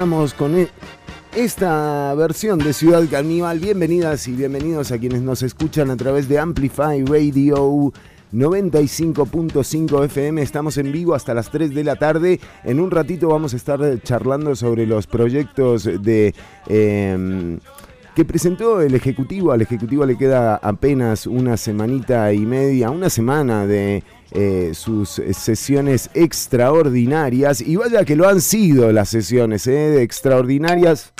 Estamos con e- esta versión de Ciudad Caníbal. Bienvenidas y bienvenidos a quienes nos escuchan a través de Amplify Radio 95.5 FM. Estamos en vivo hasta las 3 de la tarde. En un ratito vamos a estar charlando sobre los proyectos de... em, que presentó el Ejecutivo. Al Ejecutivo le queda apenas una semanita y media, una semana de eh, sus sesiones extraordinarias. Y vaya que lo han sido las sesiones eh, de extraordinarias.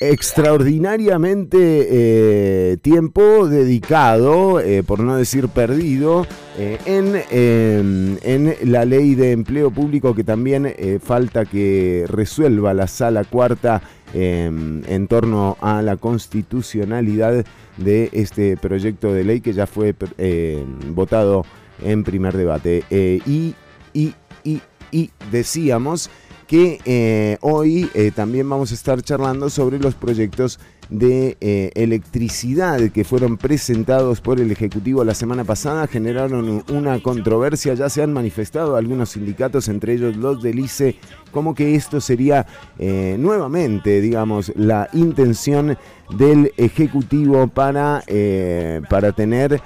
Extraordinariamente eh, tiempo dedicado, por no decir perdido, en, en la ley de empleo público que también falta que resuelva la sala cuarta en torno a la constitucionalidad de este proyecto de ley que ya fue eh, votado en primer debate. Eh, y, y, y, y decíamos que eh, hoy también vamos a estar charlando sobre los proyectos de eh, electricidad que fueron presentados por el Ejecutivo la semana pasada, generaron una controversia, ya se han manifestado algunos sindicatos, entre ellos los del ICE, como que esto sería eh, nuevamente, digamos, la intención del Ejecutivo para, eh, para tener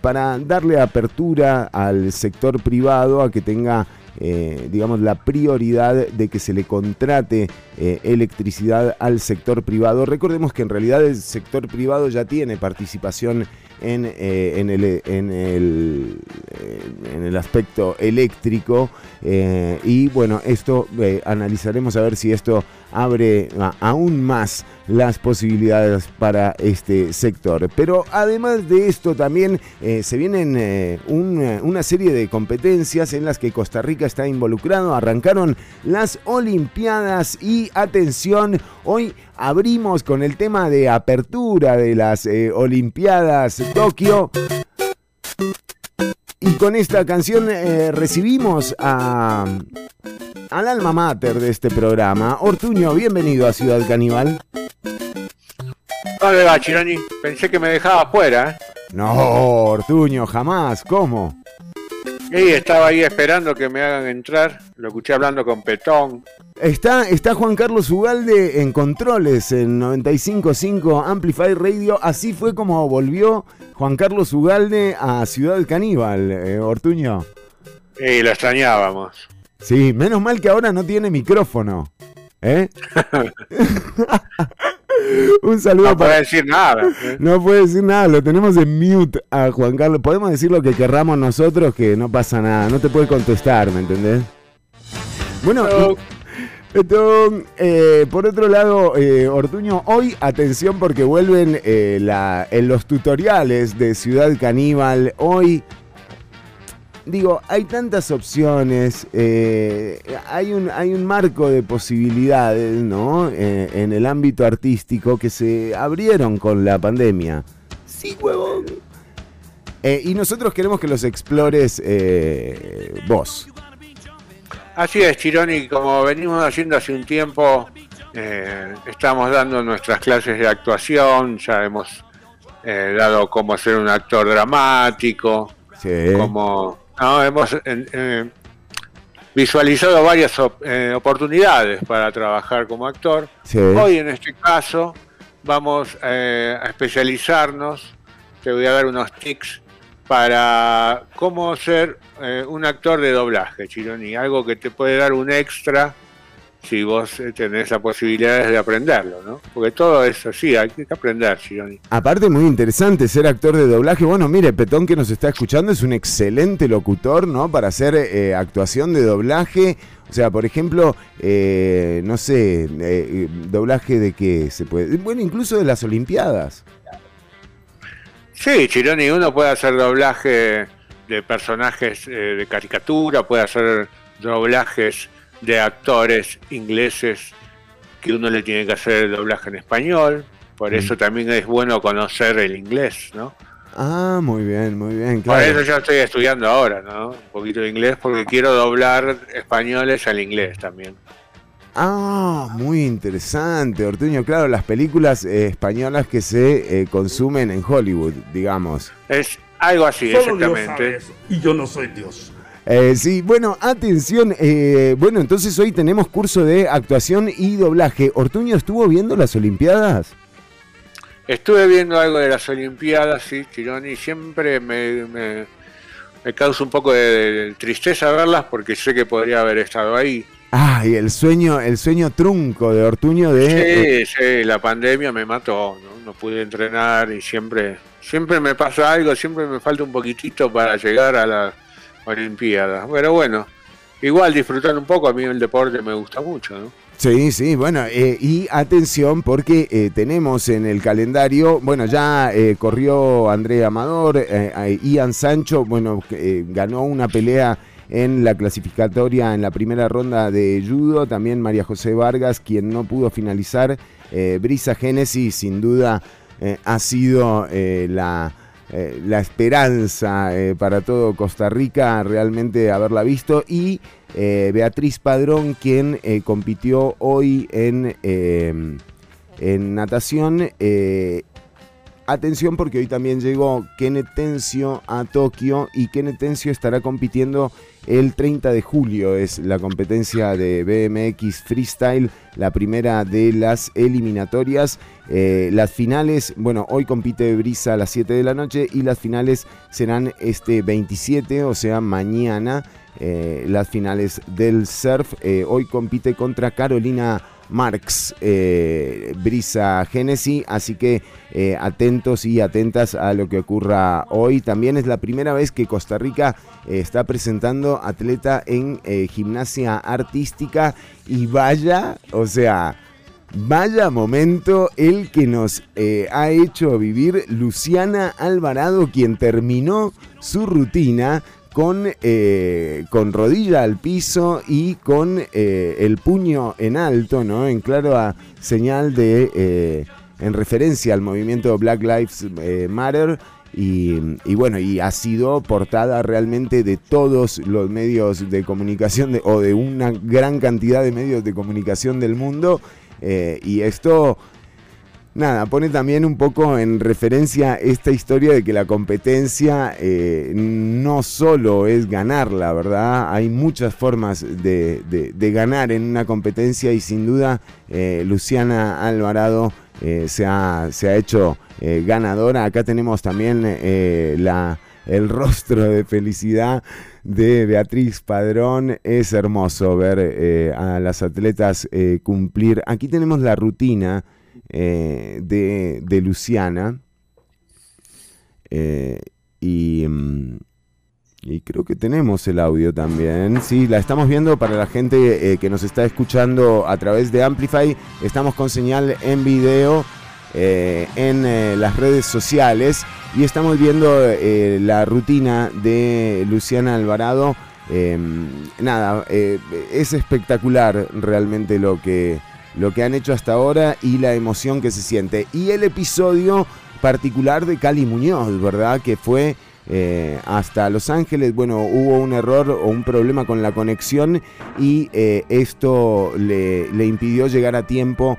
para darle apertura al sector privado a que tenga eh, digamos la prioridad de que se le contrate eh, electricidad al sector privado. Recordemos que en realidad el sector privado ya tiene participación en, eh, en, el, en, el, eh, en el aspecto eléctrico eh, y bueno, esto analizaremos a ver si esto abre a- aún más las posibilidades para este sector. Pero además de esto también se vienen un, una serie de competencias en las que Costa Rica está involucrado. Arrancaron las Olimpiadas y atención, hoy abrimos con el tema de apertura de las eh, Olimpiadas Tokio. Y con esta canción eh, recibimos a, al alma mater de este programa. Ortuño, bienvenido a Ciudad Caníbal. ¿Dónde va, Chironi? Pensé que me dejaba afuera, ¿eh? No, Ortuño, jamás. ¿Cómo? Y estaba ahí esperando que me hagan entrar. Lo escuché hablando con Petón. Está, está Juan Carlos Ugalde en controles en 95.5 Amplify Radio. Así fue como volvió Juan Carlos Ugalde a Ciudad Caníbal, eh, Ortuño. Y lo extrañábamos. Sí, menos mal que ahora no tiene micrófono. ¿Eh? Un saludo No para... puede decir nada. ¿eh? No puede decir nada, lo tenemos en mute a Juan Carlos. Podemos decir lo que querramos nosotros, que no pasa nada, no te puede contestar, ¿me entendés? Bueno, No. esto, eh, por otro lado, eh, Ortuño, hoy atención porque vuelven eh, la- en los tutoriales de Ciudad Caníbal. Hoy, digo, hay tantas opciones, eh, hay, un, hay un marco de posibilidades, ¿no? Eh, en el ámbito artístico que se abrieron con la pandemia. Sí, huevón. Eh, y nosotros queremos que los explores eh, vos. Así es, Chironi. Como venimos haciendo hace un tiempo, eh, estamos dando nuestras clases de actuación. Ya hemos eh, dado cómo ser un actor dramático. Sí. Como no, hemos eh, eh, visualizado varias op- eh, oportunidades para trabajar como actor. Sí. Hoy en este caso vamos eh, a especializarnos, te voy a dar unos tics para cómo ser un actor de doblaje, Chironi, algo que te puede dar un extra si vos eh, tenés la posibilidad de aprenderlo, ¿no? Porque todo es así, hay que aprender, Chironi. Aparte, muy interesante ser actor de doblaje. Bueno, mire, Petón que nos está escuchando es un excelente locutor, ¿no? Para hacer eh, actuación de doblaje. O sea, por ejemplo, eh, no sé, eh, doblaje de qué se puede. Bueno, incluso de las Olimpiadas. Sí, Chironi, uno puede hacer doblaje de personajes eh, de caricatura, puede hacer doblajes de actores ingleses que uno le tiene que hacer el doblaje en español. Por eso también es bueno conocer el inglés, ¿no? Ah, muy bien, muy bien, Por eso yo estoy estudiando ahora, ¿no? Un poquito de inglés porque quiero doblar españoles al inglés también. Ah, muy interesante, Ortuño. Claro, las películas eh, españolas que se eh, consumen en Hollywood, digamos. Es algo así, Solo Dios sabe exactamente. eso, y yo no soy Dios. Eh, sí, bueno, atención. Eh, bueno, entonces hoy tenemos curso de actuación y doblaje. ¿Ortuño estuvo viendo las Olimpiadas? Estuve viendo algo de las Olimpiadas, sí, Chironi. Siempre me, me, causa un poco de, tristeza verlas porque sé que podría haber estado ahí. Ah, y el sueño, el sueño trunco de Ortuño de. Sí, sí, la pandemia me mató, ¿no? no pude entrenar y siempre, siempre me pasa algo, siempre me falta un poquitito para llegar a la Olimpiadas. Pero bueno, igual disfrutar un poco, a mí el deporte me gusta mucho, ¿no? Sí, sí, bueno, eh, y atención porque eh, tenemos en el calendario, bueno, ya eh, corrió André Amador, Ian Sancho, bueno, ganó una pelea en la clasificatoria en la primera ronda de judo, también María José Vargas, quien no pudo finalizar, Brisa Génesis sin duda ha sido la eh, la esperanza eh, para todo Costa Rica, realmente haberla visto. Y eh, Beatriz Padrón, quien compitió hoy en, en natación. Atención porque hoy también llegó Kenneth a Tokio y Kenneth Tencio estará compitiendo el 30 de julio es la competencia de BMX Freestyle, la primera de las eliminatorias. Eh, las finales, bueno, hoy compite Brisa a las 7 de la noche y las finales serán este 27, o sea, mañana. Eh, las finales del surf. Eh, hoy compite contra Carolina Marx, eh, Brisa Genesi, así que atentos y atentas a lo que ocurra hoy. También es la primera vez que Costa Rica está presentando atleta en gimnasia artística y vaya, o sea... Vaya momento el que nos ha hecho vivir Luciana Alvarado, quien terminó su rutina con, eh, con rodilla al piso y con eh, el puño en alto, ¿no? En claro señal de, eh, en referencia al movimiento Black Lives Matter. Y, bueno, y ha sido portada realmente de todos los medios de comunicación o de una gran cantidad de medios de comunicación del mundo. y esto Nada, pone también un poco en referencia esta historia de que la competencia eh, no solo es ganarla, ¿verdad? Hay muchas formas de, ganar en una competencia y sin duda eh, Luciana Alvarado eh, se, ha, se, ha, hecho ganadora. Acá tenemos también la, el rostro de felicidad de Beatriz Padrón. Es hermoso ver a las atletas cumplir. Aquí tenemos la rutina eh, de, Luciana. Eh, mm, y, creo que tenemos el audio también. Sí, la estamos viendo para la gente eh, que nos está escuchando a través de Amplify. Estamos con señal en video en las redes sociales y estamos viendo la rutina de Luciana Alvarado. nada, es espectacular realmente lo que lo que han hecho hasta ahora y la emoción que se siente. Y el episodio particular de Cali Muñoz, ¿verdad? Que fue eh, hasta Los Ángeles. Bueno, hubo un error o un problema con la conexión y eh, esto le, impidió llegar a tiempo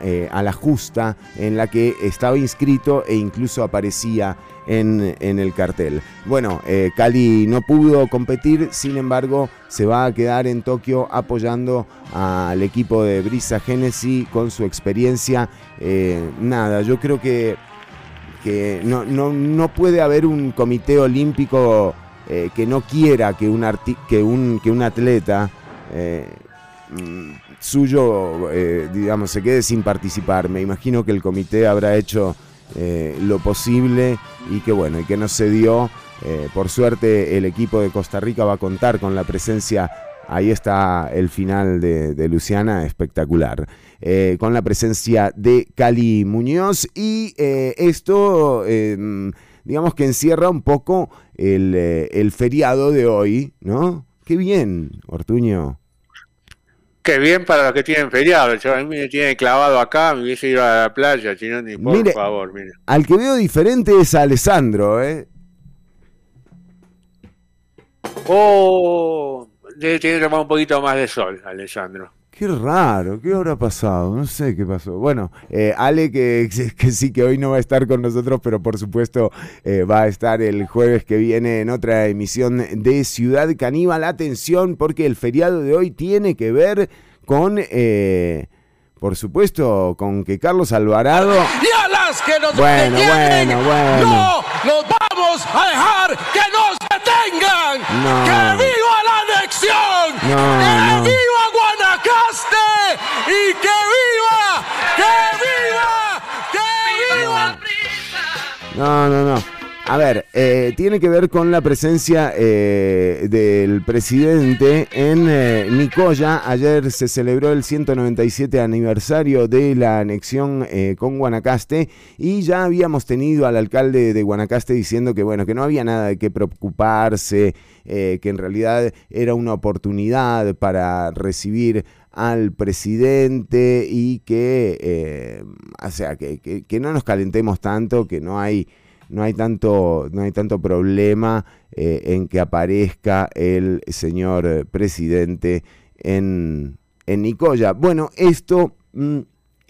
eh, a, la justa en la que estaba inscrito e incluso aparecía en, el cartel. Bueno, eh, Cali no pudo competir, sin embargo, se va a quedar en Tokio apoyando al equipo de Brisa Genesis con su experiencia. Eh, nada, yo creo que, que no, no, puede haber un comité olímpico eh, que no quiera que un, que un, que un atleta mm, suyo, digamos, se quede sin participar. Me imagino que el comité habrá hecho eh, lo posible y que bueno, y que no se dio. Eh, por suerte el equipo de Costa Rica va a contar con la presencia, ahí está el final de, Luciana, espectacular, eh, con la presencia de Cali Muñoz y esto em, digamos que encierra un poco el, el feriado de hoy, ¿no? Qué bien, Ortuño. Qué bien para los que tienen feriado. a mí me tiene clavado acá, me hubiese ido a la playa, chino, ni por favor, mire. Al que veo diferente es a Alessandro, ¿eh? Oh, debe tener un poquito más de sol, Alessandro. Qué raro, ¿qué habrá pasado? No sé qué pasó. Bueno, eh, Ale, que, que, sí que hoy no va a estar con nosotros, pero por supuesto eh, va a estar el jueves que viene en otra emisión de Ciudad Caníbal. Atención, porque el feriado de hoy tiene que ver con, eh, por supuesto, con que Carlos Alvarado... Y a las que nos bueno, bueno, bueno. no nos vamos a dejar que nos detengan. No. ¡Que viva la anexión! No, ¡Que no. No, no, no. A ver, eh, tiene que ver con la presencia eh, del presidente en eh, Nicoya. Ayer se celebró el 197 aniversario de la anexión eh, con Guanacaste y ya habíamos tenido al alcalde de Guanacaste diciendo que bueno, que no había nada de qué preocuparse, que en realidad era una oportunidad para recibir al presidente y que, eh, o sea, que, que- que no nos calentemos tanto, que no hay no hay tanto, no hay tanto problema eh, en que aparezca el señor eh, presidente en, en Nicoya. Bueno, esto mm,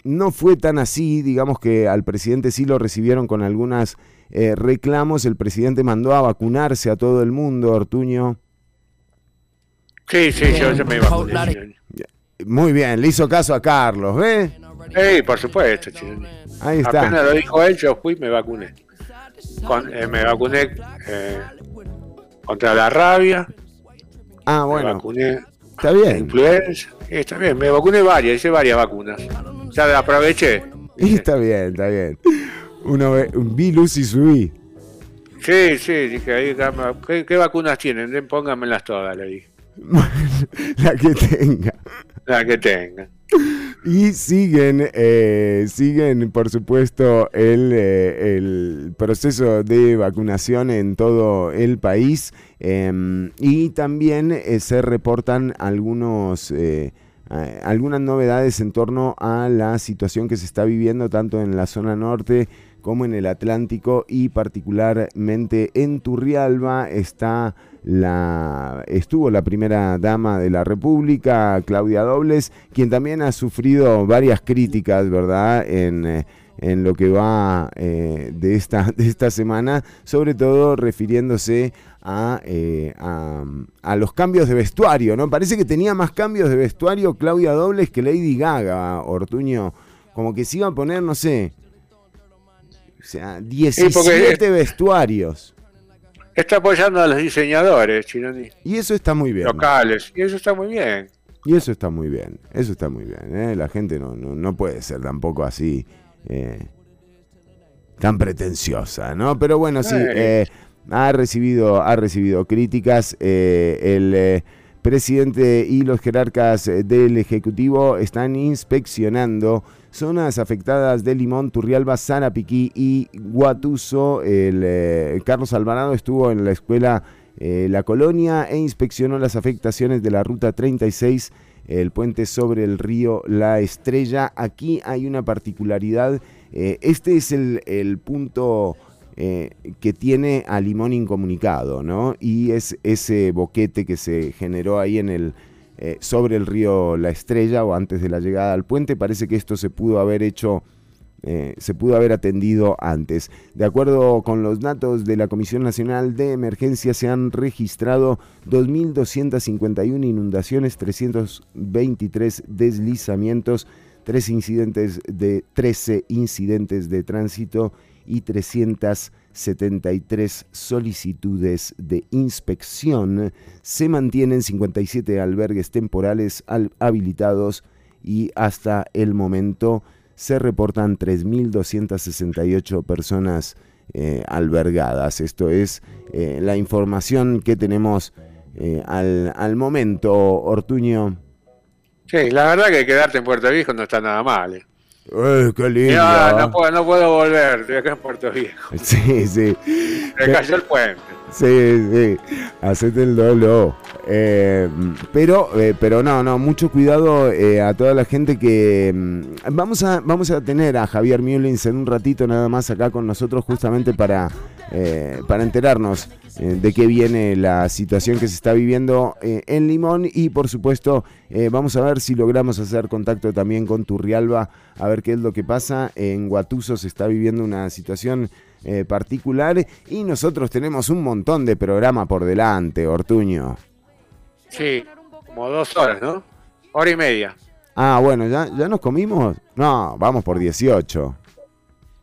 no fue tan así, digamos que al presidente sí lo recibieron con algunos reclamos, el presidente mandó a vacunarse a todo el mundo, Ortuño. Sí, sí, yo, yo me vacuné. Muy bien, le hizo caso a Carlos, ¿ves? Sí, por supuesto, Chironi. Ahí está. Apenas lo dijo él, yo fui y me vacuné. Con- eh, me vacuné eh, contra la rabia, Ah, me bueno, vacuné está bien. influenza. Está bien, me vacuné varias, hice varias vacunas. Ya la aproveché. Y está bien, está bien. Uno ve, vi luz y subí. Sí, sí, dije ahí, ¿qué, qué vacunas tienen? Pónganmelas todas, le dije. la que tenga. Y siguen, eh, siguen por supuesto el, eh, el proceso de vacunación en todo el país em, y también eh, se reportan algunos, eh, algunas novedades en torno a la situación que se está viviendo tanto en la zona norte como en el Atlántico y particularmente en Turrialba. Está la estuvo la primera dama de la República, Claudia Dobles, quien también ha sufrido varias críticas, ¿verdad? En, eh, en lo que va eh, de, esta, de esta semana, sobre todo refiriéndose a, eh, a, a los cambios de vestuario, ¿no? Parece que tenía más cambios de vestuario Claudia Dobles que Lady Gaga, Ortuño, como que se iba a poner, no sé, o sea, 17 vestuarios. Está apoyando a los diseñadores, Chironi, Y eso está muy bien. locales. Y eso está muy bien. Y eso está muy bien, eso está muy bien. ¿eh? La gente no, no, no puede ser tampoco así eh, tan pretenciosa, ¿no? Pero bueno, sí, eh, ha, recibido, ha recibido críticas. eh, el presidente y los jerarcas del Ejecutivo están inspeccionando zonas afectadas de Limón, Turrialba, Sarapiquí y Guatuso. Eh, Carlos Alvarado estuvo en la escuela eh, La Colonia e inspeccionó las afectaciones de la Ruta 36, el puente sobre el río La Estrella. Aquí hay una particularidad. eh, este es el, punto que tiene a Limón incomunicado, ¿no? Y es ese boquete que se generó ahí en el eh, sobre el río La Estrella o antes de la llegada al puente. Parece que esto se pudo haber hecho, eh, se pudo haber atendido antes. De acuerdo con los datos de la Comisión Nacional de Emergencia, se han registrado 2.251 inundaciones, 323 deslizamientos, 3 incidentes de 13 incidentes de tránsito y 373 solicitudes de inspección. Se mantienen 57 albergues temporales al- habilitados y hasta el momento se reportan 3.268 personas eh, albergadas. Esto es eh, la información que tenemos eh, al, al momento, Ortuño. Sí, la verdad que quedarte en Puerto Viejo no está nada mal. ¡Eh, qué lindo! Ya, no, puedo, no puedo volver, estoy acá en Puerto Viejo. Sí, sí. Me cayó el puente. Sí, sí, hacete el dolo. Eh, pero, eh, pero no, no, mucho cuidado eh, a toda la gente que... mm, vamos, a, vamos a tener a Javier Mullins en un ratito nada más acá con nosotros justamente para, eh, para enterarnos eh, de qué viene la situación que se está viviendo eh, en Limón y por supuesto vamos a ver si logramos hacer contacto también con Turrialba a ver qué es lo que pasa. En Guatuso se está viviendo una situación eh, particular y nosotros tenemos un montón de programa por delante, Ortuño. Sí, como dos horas, ¿no? Hora y media. Ah, bueno, ¿ya, ya nos comimos? No, vamos por 18.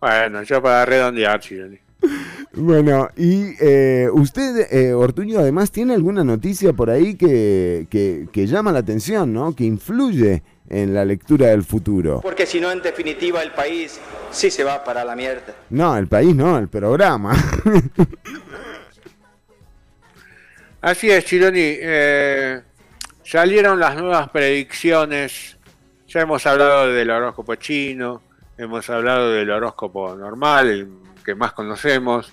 Bueno, yo para redondear, Chironi. Bueno, y eh, usted, eh, Ortuño, además tiene alguna noticia por ahí que, que, que llama la atención, ¿no? Que influye en la lectura del futuro. Porque si no, en definitiva, el país sí se va para la mierda. No, el país no, el programa. Así es, Chironi. eh, salieron las nuevas predicciones. Ya hemos hablado del horóscopo chino, hemos hablado del horóscopo normal, el que más conocemos.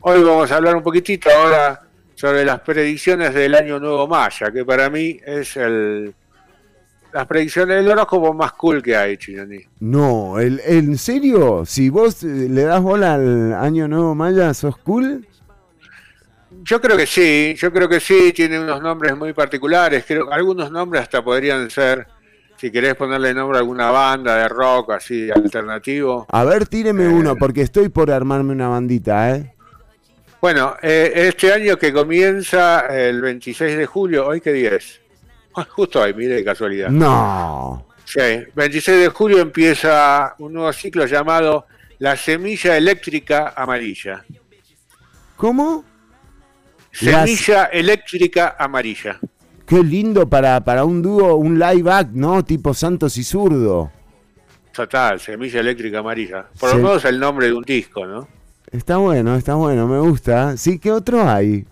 Hoy vamos a hablar un poquitito ahora sobre las predicciones del año nuevo maya, que para mí es el las predicciones del horóscopo más cool que hay, Chironi. no, el, ¿en serio? Si vos eh, le das bola al año nuevo maya, ¿sos cool? Yo creo que sí, yo creo que sí, tiene unos nombres muy particulares, creo algunos nombres hasta podrían ser, si querés ponerle nombre a alguna banda de rock así alternativo. A ver, tíreme uno, porque estoy por armarme una bandita, ¿eh? Bueno, eh, este año que comienza el 26 de julio, ¿hoy qué día es? Justo hoy, mire de casualidad. No. Sí, 26 de julio empieza un nuevo ciclo llamado La Semilla Eléctrica Amarilla. ¿Cómo? Las- Semilla Eléctrica Amarilla. Qué lindo para, para un dúo, un live act, ¿no? Tipo Santos y Zurdo. Total, Semilla Eléctrica Amarilla. Por lo menos el nombre de un disco, ¿no? Está bueno, está bueno, me gusta. Sí, ¿qué otro hay?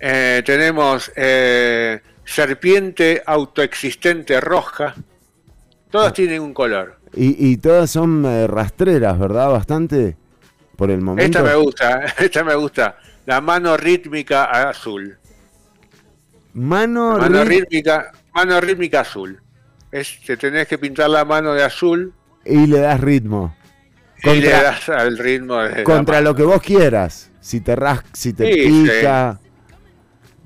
Eh, tenemos eh, Serpiente Autoexistente Roja. Todas tienen un color. Y, y todas son eh, rastreras, ¿verdad? Bastante por el momento. Esta me gusta, esta me gusta. La mano rítmica azul. Mano, rítmica, mano rítmica azul. Es, te tenés que pintar la mano de azul y le das ritmo. y le Contra, das al ritmo de contra lo que vos quieras. Si te ras, si te Sí, pica.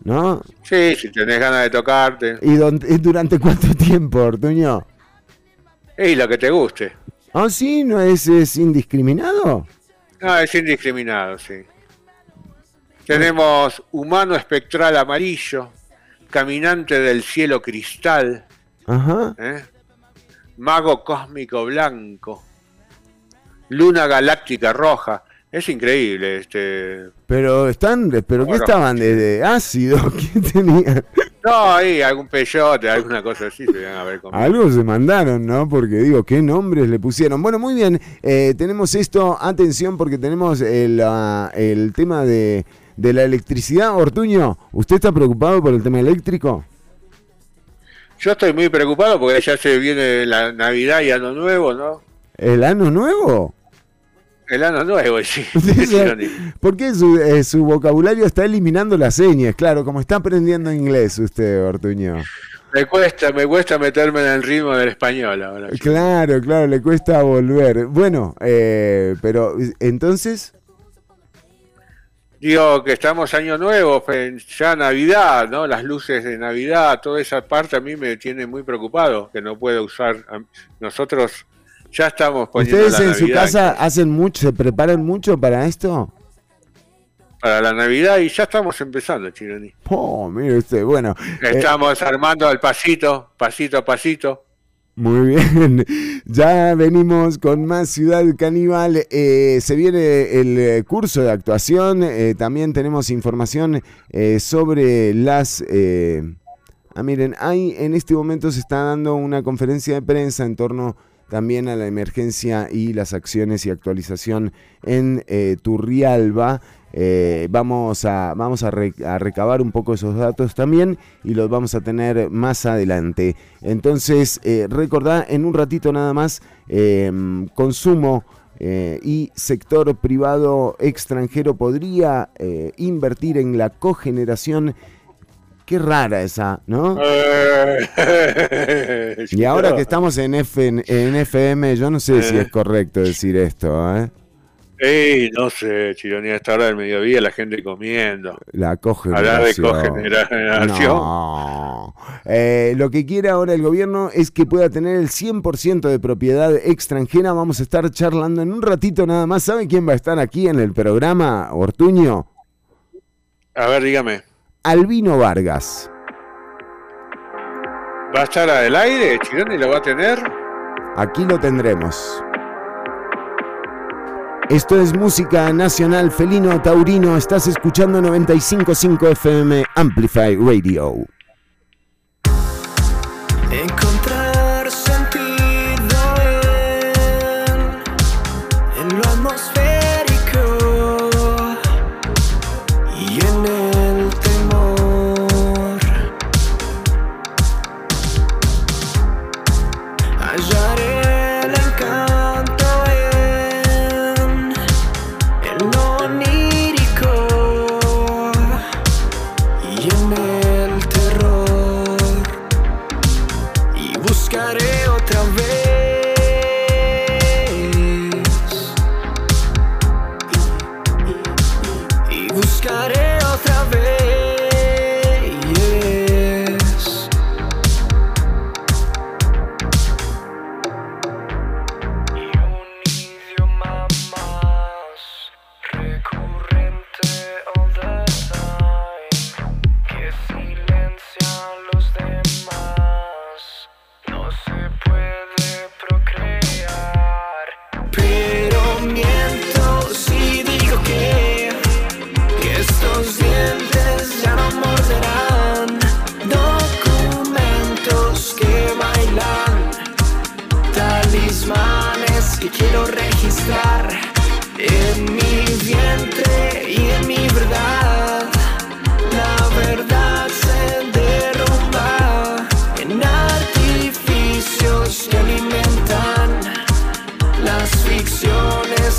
¿No? Sí, si tenés ganas de tocarte. ¿Y, durante cuánto tiempo, Ortuño? Y lo que te guste. ¿Ah, sí? ¿No es, es indiscriminado? No, es indiscriminado, sí. Tenemos humano espectral amarillo, caminante del cielo cristal, Ajá. ¿eh? mago cósmico blanco, luna galáctica roja. Es increíble este. Pero están, pero ¿qué Bueno. estaban de, de ácido? ¿Qué tenían? No, ahí algún peyote, alguna cosa así se a ver conmigo. Algo se mandaron, ¿no? Porque digo, ¿qué nombres le pusieron? Bueno, muy bien, eh, tenemos esto, atención, porque tenemos el, el tema de, de la electricidad. Ortuño, ¿usted está preocupado por el tema eléctrico? Yo estoy muy preocupado porque ya se viene la Navidad y Año Nuevo, ¿no? ¿El año nuevo? El Año Nuevo, sí. Sí, Sí. Porque su, eh, su vocabulario está eliminando las señas, claro, como está aprendiendo inglés usted, Ortuño. Me cuesta, me cuesta meterme en el ritmo del español ahora. Claro, claro, le cuesta volver. Bueno, eh, pero entonces, Digo que estamos año nuevo, ya Navidad, ¿no? Las luces de Navidad, toda esa parte a mí me tiene muy preocupado, que no puedo usar. Nosotros ya estamos poniendo ¿ustedes la en su casa hacen mucho, se preparan mucho para esto? para la Navidad y ya estamos empezando, Chironi. Oh, mire usted, bueno, eh, Estamos armando al pasito, pasito a pasito. muy bien. Ya venimos con más Ciudad Caníbal. Eh, se viene el eh, curso de actuación. eh, también tenemos información eh, sobre las... ah, miren, hay en este momento se está dando una conferencia de prensa en torno también a la emergencia y las acciones y actualización en eh, Turrialba. Eh, vamos a, vamos a, re- a recabar un poco esos datos también y los vamos a tener más adelante. Entonces, eh, en un ratito nada más, eh, consumo y sector privado extranjero podría invertir en la cogeneración. Qué rara esa, ¿no? Eh, Y ahora que estamos en, F- en FM, yo no sé si es correcto decir esto, ¿eh? Ey, no sé, Chironía, a esta hora del mediodía, la gente comiendo. La Hablar de cogeneración. cogeneración. No. Eh, lo que quiere ahora el gobierno es que pueda tener el 100% de propiedad extranjera. Vamos a estar charlando en un ratito nada más. ¿Sabe quién va a estar aquí en el programa, Ortuño? A ver, dígame. Albino Vargas. ¿Va a estar al aire? ¿Chironi lo va a tener? Aquí lo tendremos. Esto es música nacional felino taurino. Estás escuchando 955 FM Amplify Radio. Encontrar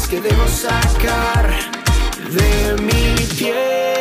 que debo sacar de mi piel.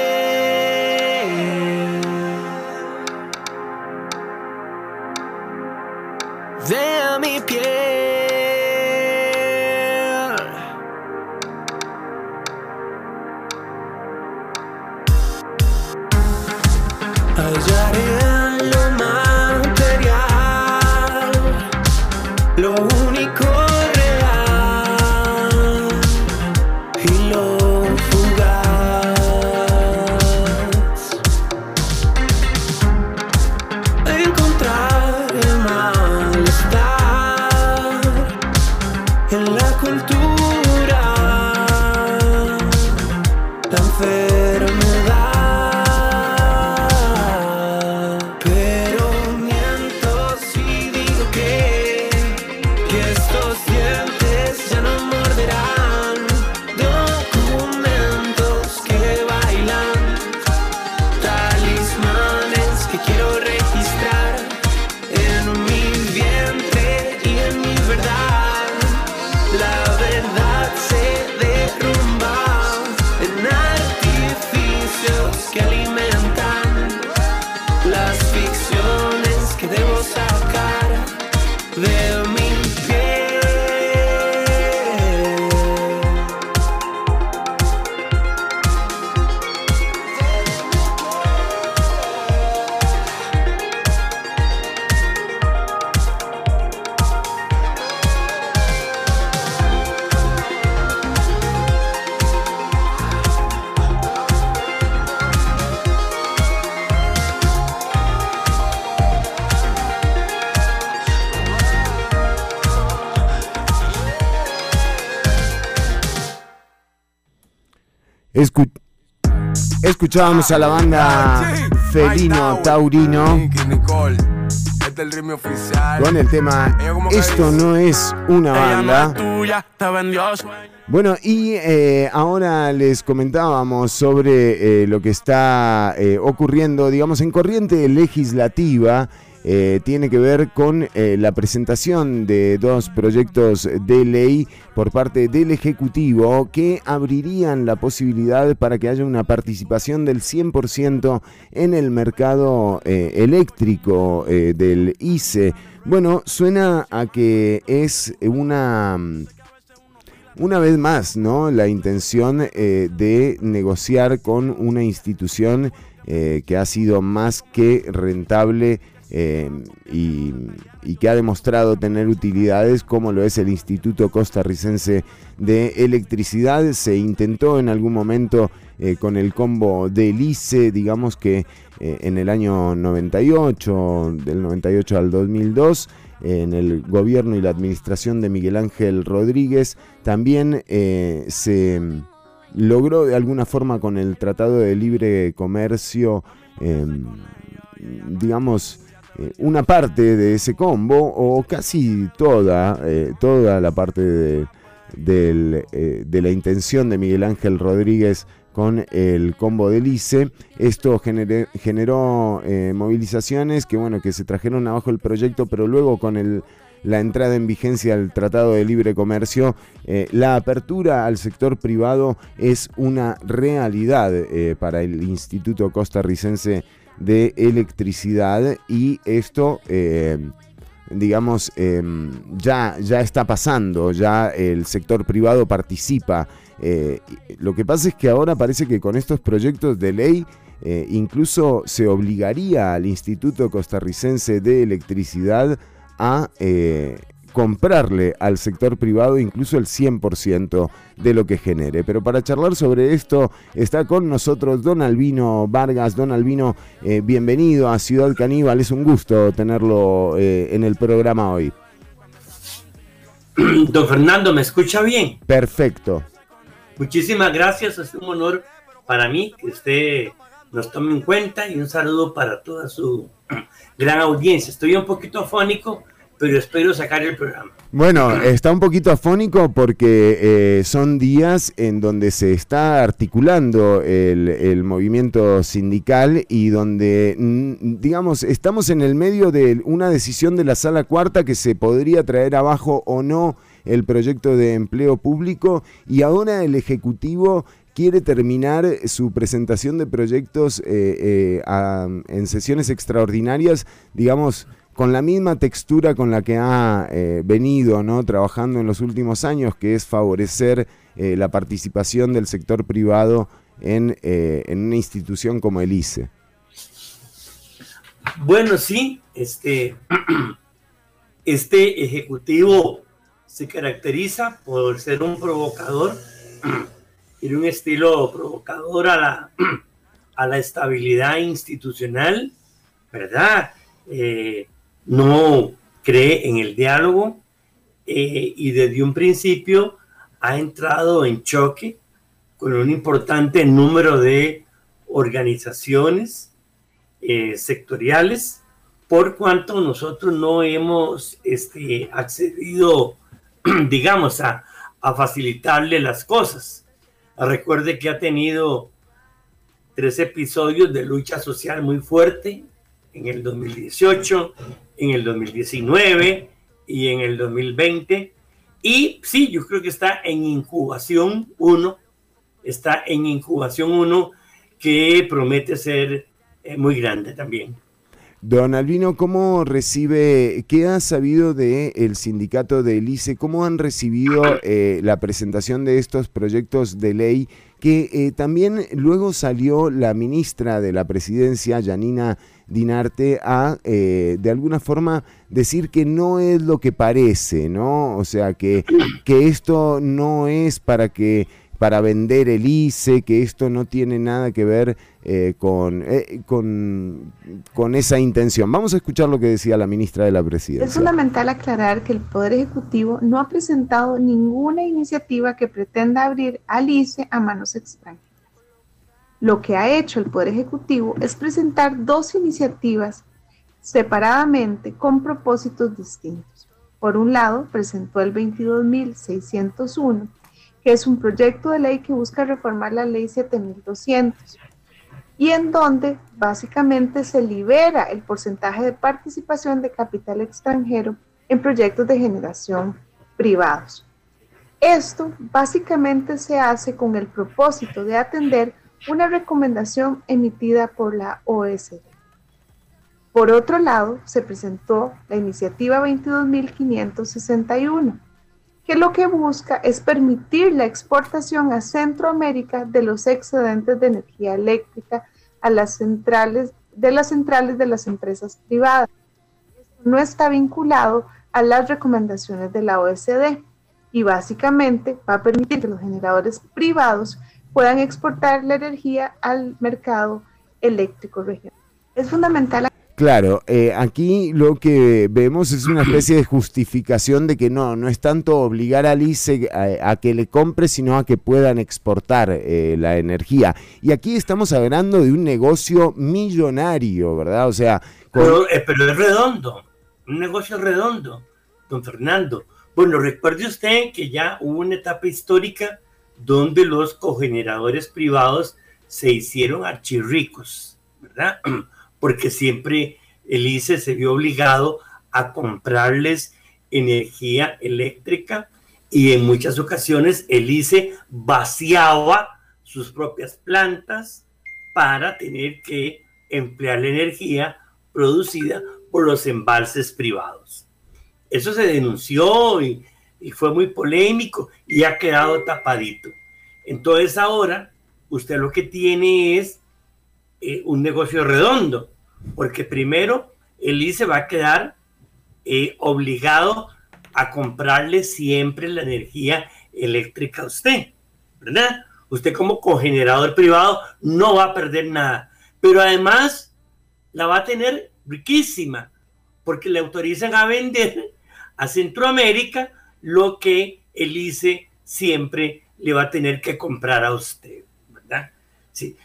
Escuchábamos a la banda Felino Taurino con el tema Esto no es una banda. Bueno, y eh, ahora les comentábamos sobre eh, lo que está eh, ocurriendo, digamos, en corriente legislativa eh, tiene que ver con eh, la presentación de dos proyectos de ley por parte del Ejecutivo que abrirían la posibilidad para que haya una participación del 100% en el mercado eh, eléctrico del ICE. Bueno, suena a que es una una vez más, ¿no? La intención de negociar con una institución que ha sido más que rentable eh, y, que ha demostrado tener utilidades como lo es el Instituto Costarricense de Electricidad. Se intentó en algún momento eh, con el combo del ICE, digamos que eh, en el año 98, del 98 al 2002, en el gobierno y la administración de Miguel Ángel Rodríguez, también se logró de alguna forma con el Tratado de Libre Comercio, digamos, eh, una parte de ese combo o casi toda, eh, toda la parte de, eh, de, la intención de Miguel Ángel Rodríguez con el combo del ICE. Esto generó movilizaciones que, bueno, que se trajeron abajo el proyecto, pero luego con el, la entrada en vigencia del Tratado de Libre Comercio, la apertura al sector privado es una realidad para el Instituto Costarricense de electricidad y esto, eh, digamos, em, ya, ya está pasando, ya el sector privado participa. Eh, lo que pasa es que ahora parece que con estos proyectos de ley eh, incluso se obligaría al Instituto Costarricense de Electricidad a comprarle al sector privado incluso el 100% de lo que genere. Pero para charlar sobre esto está con nosotros Don Albino Vargas. Don Albino, eh, bienvenido a Ciudad Caníbal. Es un gusto tenerlo eh, en el programa hoy. Don Fernando, ¿me escucha bien? Perfecto. Muchísimas gracias, es un honor para mí que usted nos tome en cuenta y un saludo para toda su gran audiencia. Estoy un poquito afónico, pero espero sacar el programa. Bueno, está un poquito afónico porque eh, son días en donde se está articulando el, movimiento sindical y donde, mm, digamos, estamos en el medio de una decisión de la sala cuarta que se podría traer abajo o no el proyecto de empleo público y ahora el Ejecutivo quiere terminar su presentación de proyectos eh, eh, en sesiones extraordinarias, digamos, con la misma textura con la que ha eh, venido ¿no? trabajando en los últimos años, que es favorecer eh, la participación del sector privado en, eh, en, una institución como el ICE. Bueno, sí, este, este ejecutivo se caracteriza por ser un provocador, tiene un estilo provocador a la, a la estabilidad institucional, ¿verdad? No cree en el diálogo eh, y desde un principio ha entrado en choque con un importante número de organizaciones eh, sectoriales, por cuanto nosotros no hemos este, accedido, digamos, a, a facilitarle las cosas. Recuerde que ha tenido tres episodios de lucha social muy fuerte en el 2018, en el 2019 y en el 2020. Y sí, yo creo que está en incubación 1, está en incubación 1 que promete ser eh, muy grande también. Don Albino, ¿cómo recibe, qué ha sabido del el sindicato de ICE? ¿Cómo han recibido eh, la presentación de estos proyectos de ley que eh, también luego salió la ministra de la presidencia, Janina Dinarte, a eh, de alguna forma decir que no es lo que parece, ¿no? O sea, que, que esto no es para que para vender el ICE, que esto no tiene nada que ver eh, con, con, con, esa intención. Vamos a escuchar lo que decía la ministra de la Presidencia. Es fundamental aclarar que el Poder Ejecutivo no ha presentado ninguna iniciativa que pretenda abrir al ICE a manos extrañas. Lo que ha hecho el Poder Ejecutivo es presentar dos iniciativas separadamente con propósitos distintos. Por un lado, presentó el 22.601, que es un proyecto de ley que busca reformar la ley 7200, y en donde básicamente se libera el porcentaje de participación de capital extranjero en proyectos de generación privados. Esto básicamente se hace con el propósito de atender una recomendación emitida por la OSD. Por otro lado, se presentó la iniciativa 22.561, que lo que busca es permitir la exportación a Centroamérica de los excedentes de energía eléctrica a las centrales de las centrales de las empresas privadas. No está vinculado a las recomendaciones de la OSD y básicamente va a permitir que los generadores privados puedan exportar la energía al mercado eléctrico regional. Es fundamental Claro, eh, aquí lo que vemos es una especie de justificación de que no, no es tanto obligar al ICE a, que le compre, sino a que puedan exportar eh, la energía. Y aquí estamos hablando de un negocio millonario, ¿verdad? O sea... Pero, eh, pero es redondo, un negocio redondo, don Fernando. Bueno, recuerde usted que ya hubo una etapa histórica donde los cogeneradores privados se hicieron archirricos, ¿verdad? porque siempre el ICE se vio obligado a comprarles energía eléctrica y en muchas ocasiones el ICE vaciaba sus propias plantas para tener que emplear la energía producida por los embalses privados. Eso se denunció y, y fue muy polémico y ha quedado tapadito. Entonces ahora usted lo que tiene es eh, un negocio redondo, porque primero el ICE va a quedar eh, obligado a comprarle siempre la energía eléctrica a usted, ¿verdad? Usted como cogenerador privado no va a perder nada, pero además la va a tener riquísima, porque le autorizan a vender a Centroamérica lo que el ICE siempre le va a tener que comprar a usted.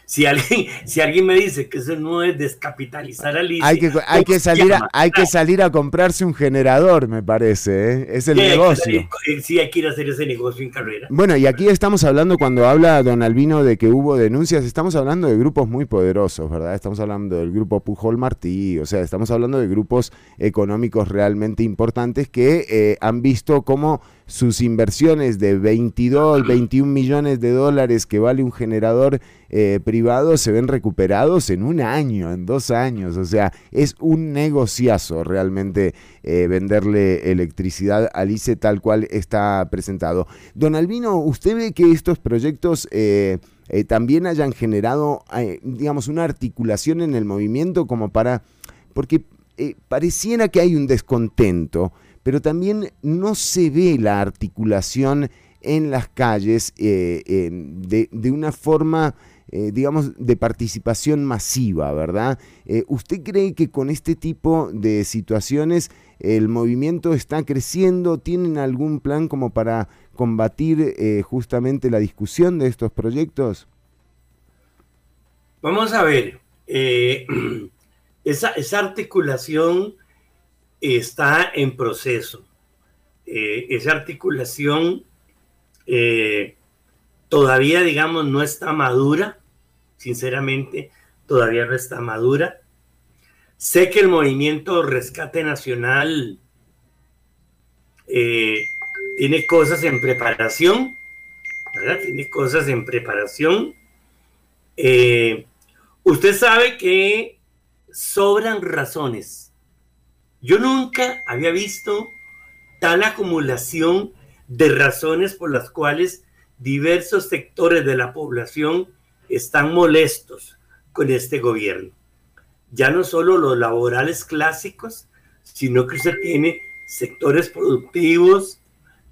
Si, alguien, si alguien me dice que eso no es descapitalizar al ICE, hay que, hay que, salir, a, hay que salir a comprarse un generador, me parece, ¿eh? es el negocio. Eh, sí, hay que ir a hacer ese negocio en carrera. Bueno, y aquí estamos hablando, cuando habla don Albino de que hubo denuncias, estamos hablando de grupos muy poderosos, ¿verdad? Estamos hablando del grupo Pujol Martí, o sea, estamos hablando de grupos económicos realmente importantes que eh, han visto cómo sus inversiones de 22, 21 millones de dólares que vale un generador eh, privado se ven recuperados en un año, en dos años. O sea, es un negociazo realmente eh, venderle electricidad al ICE tal cual está presentado. Don Albino, ¿usted ve que estos proyectos... Eh, también hayan generado, digamos, una articulación en el movimiento como para, porque pareciera que hay un descontento pero también no se ve la articulación en las calles eh, de, una forma, eh, digamos, de participación masiva, ¿verdad? Eh, ¿Usted cree que con este tipo de situaciones el movimiento está creciendo? ¿Tienen algún plan como para combatir justamente la discusión de estos proyectos? Vamos a ver, esa, esa articulación está en proceso. Eh, esa articulación eh, todavía, digamos, no está madura, sinceramente, todavía no está madura. Sé que el movimiento Rescate Nacional eh, tiene cosas en preparación, ¿verdad? Tiene cosas en preparación. usted sabe que sobran razones yo nunca había visto tal acumulación de razones por las cuales diversos sectores de la población están molestos con este gobierno. Ya no solo los laborales clásicos, sino que usted tiene sectores productivos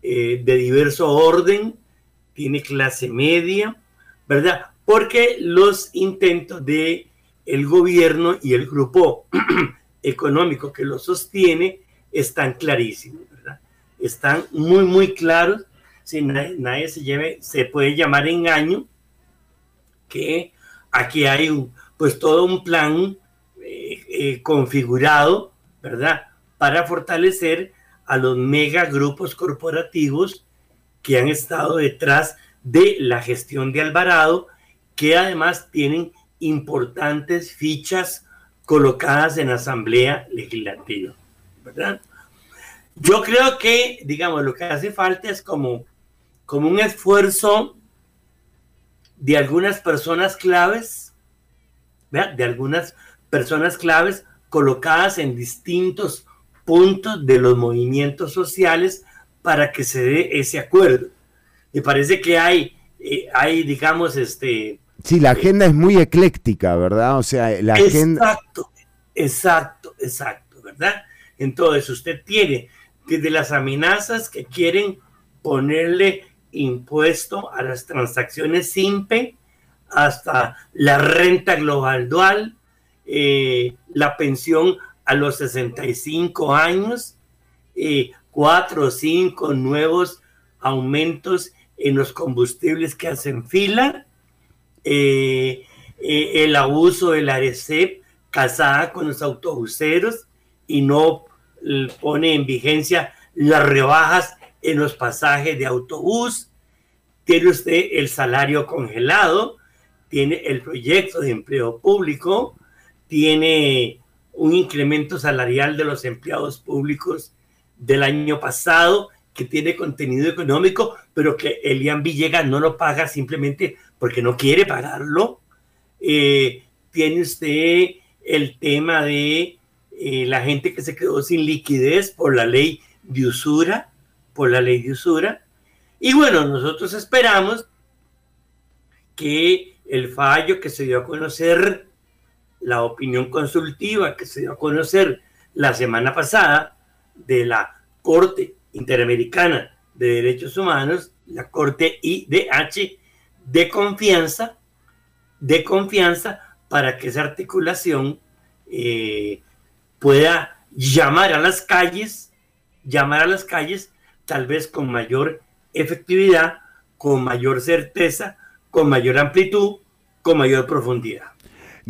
eh, de diverso orden, tiene clase media, ¿verdad? Porque los intentos de el gobierno y el grupo económico que lo sostiene están clarísimos, ¿verdad? Están muy, muy claros. Si nadie, se, lleve, se puede llamar engaño que aquí hay un, pues todo un plan eh, eh, configurado, ¿verdad? Para fortalecer a los mega grupos corporativos que han estado detrás de la gestión de Alvarado, que además tienen importantes fichas colocadas en Asamblea Legislativa, ¿verdad? Yo creo que, digamos, lo que hace falta es como, como un esfuerzo de algunas personas claves, ¿verdad? de algunas personas claves colocadas en distintos puntos de los movimientos sociales para que se dé ese acuerdo. Me parece que hay, eh, hay digamos, este... Sí, la agenda es muy ecléctica, ¿verdad? O sea, la agenda... Exacto, exacto, exacto, ¿verdad? Entonces usted tiene desde las amenazas que quieren ponerle impuesto a las transacciones SIMPE hasta la renta global dual, eh, la pensión a los 65 años, eh, cuatro o cinco nuevos aumentos en los combustibles que hacen fila, eh, el abuso del ARECEP casada con los autobuseros y no pone en vigencia las rebajas en los pasajes de autobús, tiene usted el salario congelado, tiene el proyecto de empleo público, tiene un incremento salarial de los empleados públicos del año pasado que tiene contenido económico, pero que Elian Villegas no lo paga simplemente porque no quiere pagarlo. Eh, tiene usted el tema de eh, la gente que se quedó sin liquidez por la ley de usura, por la ley de usura. Y bueno, nosotros esperamos que el fallo que se dio a conocer, la opinión consultiva que se dio a conocer la semana pasada de la Corte Interamericana de Derechos Humanos, la Corte IDH, de confianza, de confianza para que esa articulación eh, pueda llamar a las calles, llamar a las calles tal vez con mayor efectividad, con mayor certeza, con mayor amplitud, con mayor profundidad.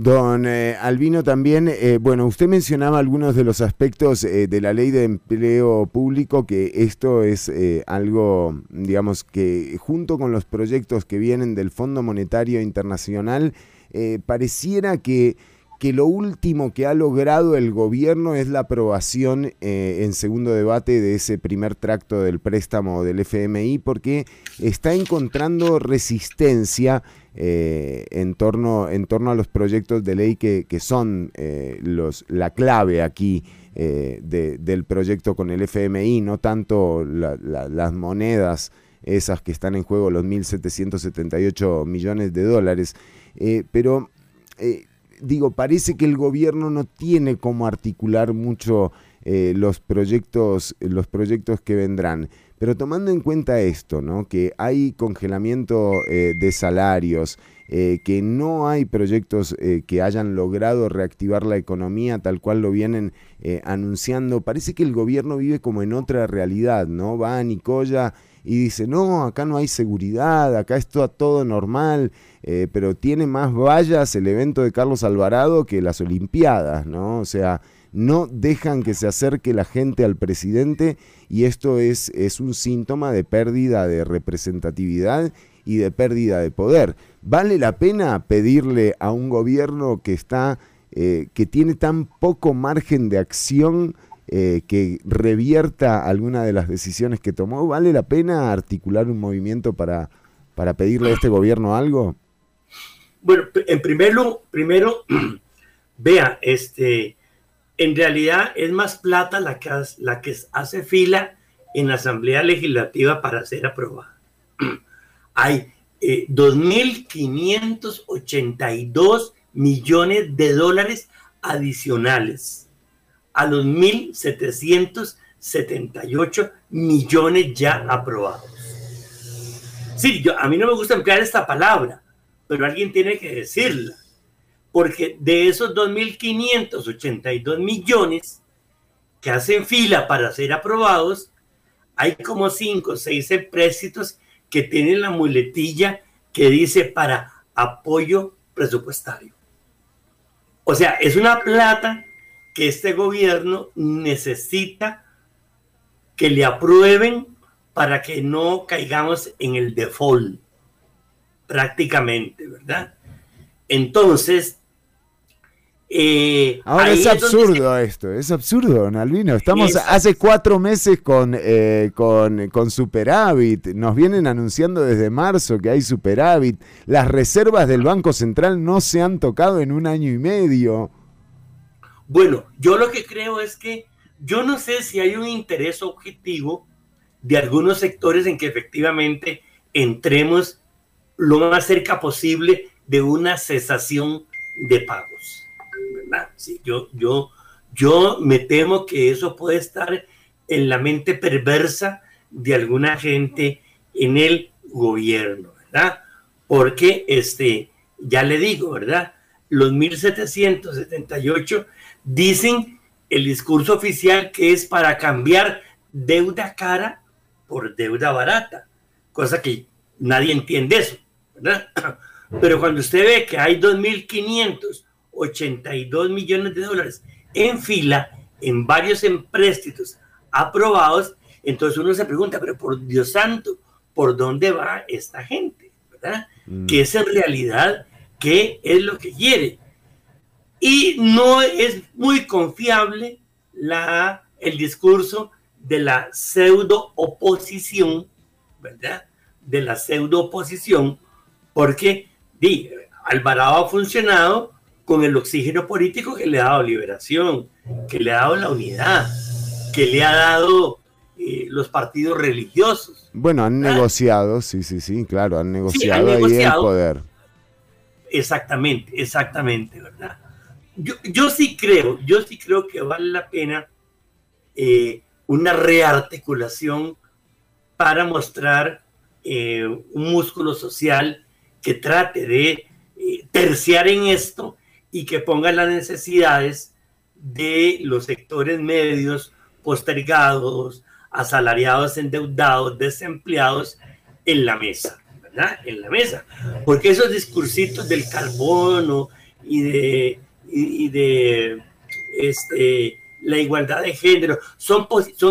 Don eh, Albino, también, eh, bueno, usted mencionaba algunos de los aspectos eh, de la ley de empleo público, que esto es algo, digamos, que junto con los proyectos que vienen del Fondo Monetario Internacional, pareciera que que lo último que ha logrado el gobierno es la aprobación eh, en segundo debate de ese primer tracto del préstamo del FMI porque está encontrando resistencia eh, en, torno, en torno a los proyectos de ley que, son eh, los, la clave aquí del proyecto con el FMI, no tanto las monedas esas que están en juego, los 1.778 millones de dólares, pero digo, parece que el gobierno no tiene cómo articular mucho eh, los, proyectos, los proyectos que vendrán. Pero tomando en cuenta esto, ¿no? que hay congelamiento eh, de salarios, eh, que no hay proyectos que hayan logrado reactivar la economía tal cual lo vienen anunciando, parece que el gobierno vive como en otra realidad, ¿no? Va a Nicoya y dice, no, acá no hay seguridad, acá está todo normal, eh, pero tiene más vallas el evento de Carlos Alvarado que las Olimpiadas, ¿no? O sea, no dejan que se acerque la gente al presidente y esto es, es un síntoma de pérdida de representatividad y de pérdida de poder. ¿Vale la pena pedirle a un gobierno que está, eh, que tiene tan poco margen de acción eh, que revierta alguna de las decisiones que tomó? ¿Vale la pena articular un movimiento para, para pedirle a este gobierno algo? Bueno, en primero, primero vea, este, en realidad es más plata la que, la que hace fila en la Asamblea Legislativa para ser aprobada. Hay eh, 2.582 millones de dólares adicionales a los 1.778 millones ya aprobados. Sí, yo, a mí no me gusta emplear esta palabra, pero alguien tiene que decirla, porque de esos 2.582 millones que hacen fila para ser aprobados, hay como 5 o 6 empréstitos que tienen la muletilla que dice para apoyo presupuestario. O sea, es una plata que este gobierno necesita que le aprueben para que no caigamos en el default prácticamente, ¿verdad? Entonces, eh, Ahora es absurdo esto, es absurdo, don Albino. Estamos Es hace cuatro meses con, eh, con, con superávit. Nos vienen anunciando desde marzo que hay superávit. Las reservas del Banco Central no se han tocado en un año y medio. Bueno, yo lo que creo es que yo no sé si hay un interés objetivo de algunos sectores en que efectivamente entremos lo más cerca posible de una cesación de pagos. yo, yo, yo me temo que eso puede estar en la mente perversa de alguna gente en el gobierno, ¿verdad? Porque, este, ya le digo, ¿verdad? Los 1778 dicen el discurso oficial que es para cambiar deuda cara por deuda barata, cosa que nadie entiende eso, ¿verdad? Pero cuando usted ve que hay 2.582 millones de dólares en fila en varios empréstitos aprobados, entonces uno se pregunta, pero por Dios santo, ¿por dónde va esta gente? ¿Verdad? Mm. Que es en realidad qué es lo que quiere. Y no es muy confiable la, el discurso de la pseudo oposición, ¿verdad? De la pseudo oposición, porque di, Alvarado ha funcionado con el oxígeno político que le ha dado liberación, que le ha dado la unidad, que le ha dado eh, los partidos religiosos. Bueno, han negociado, sí, sí, sí, claro, han negociado ahí el poder. Exactamente, exactamente, ¿verdad? Yo, yo sí creo, yo sí creo que vale la pena eh, una rearticulación para mostrar eh, un músculo social que trate de eh, terciar en esto y que ponga las necesidades de los sectores medios postergados, asalariados, endeudados, desempleados en la mesa, En la mesa. Porque esos discursitos del carbono y de, este, la igualdad de género son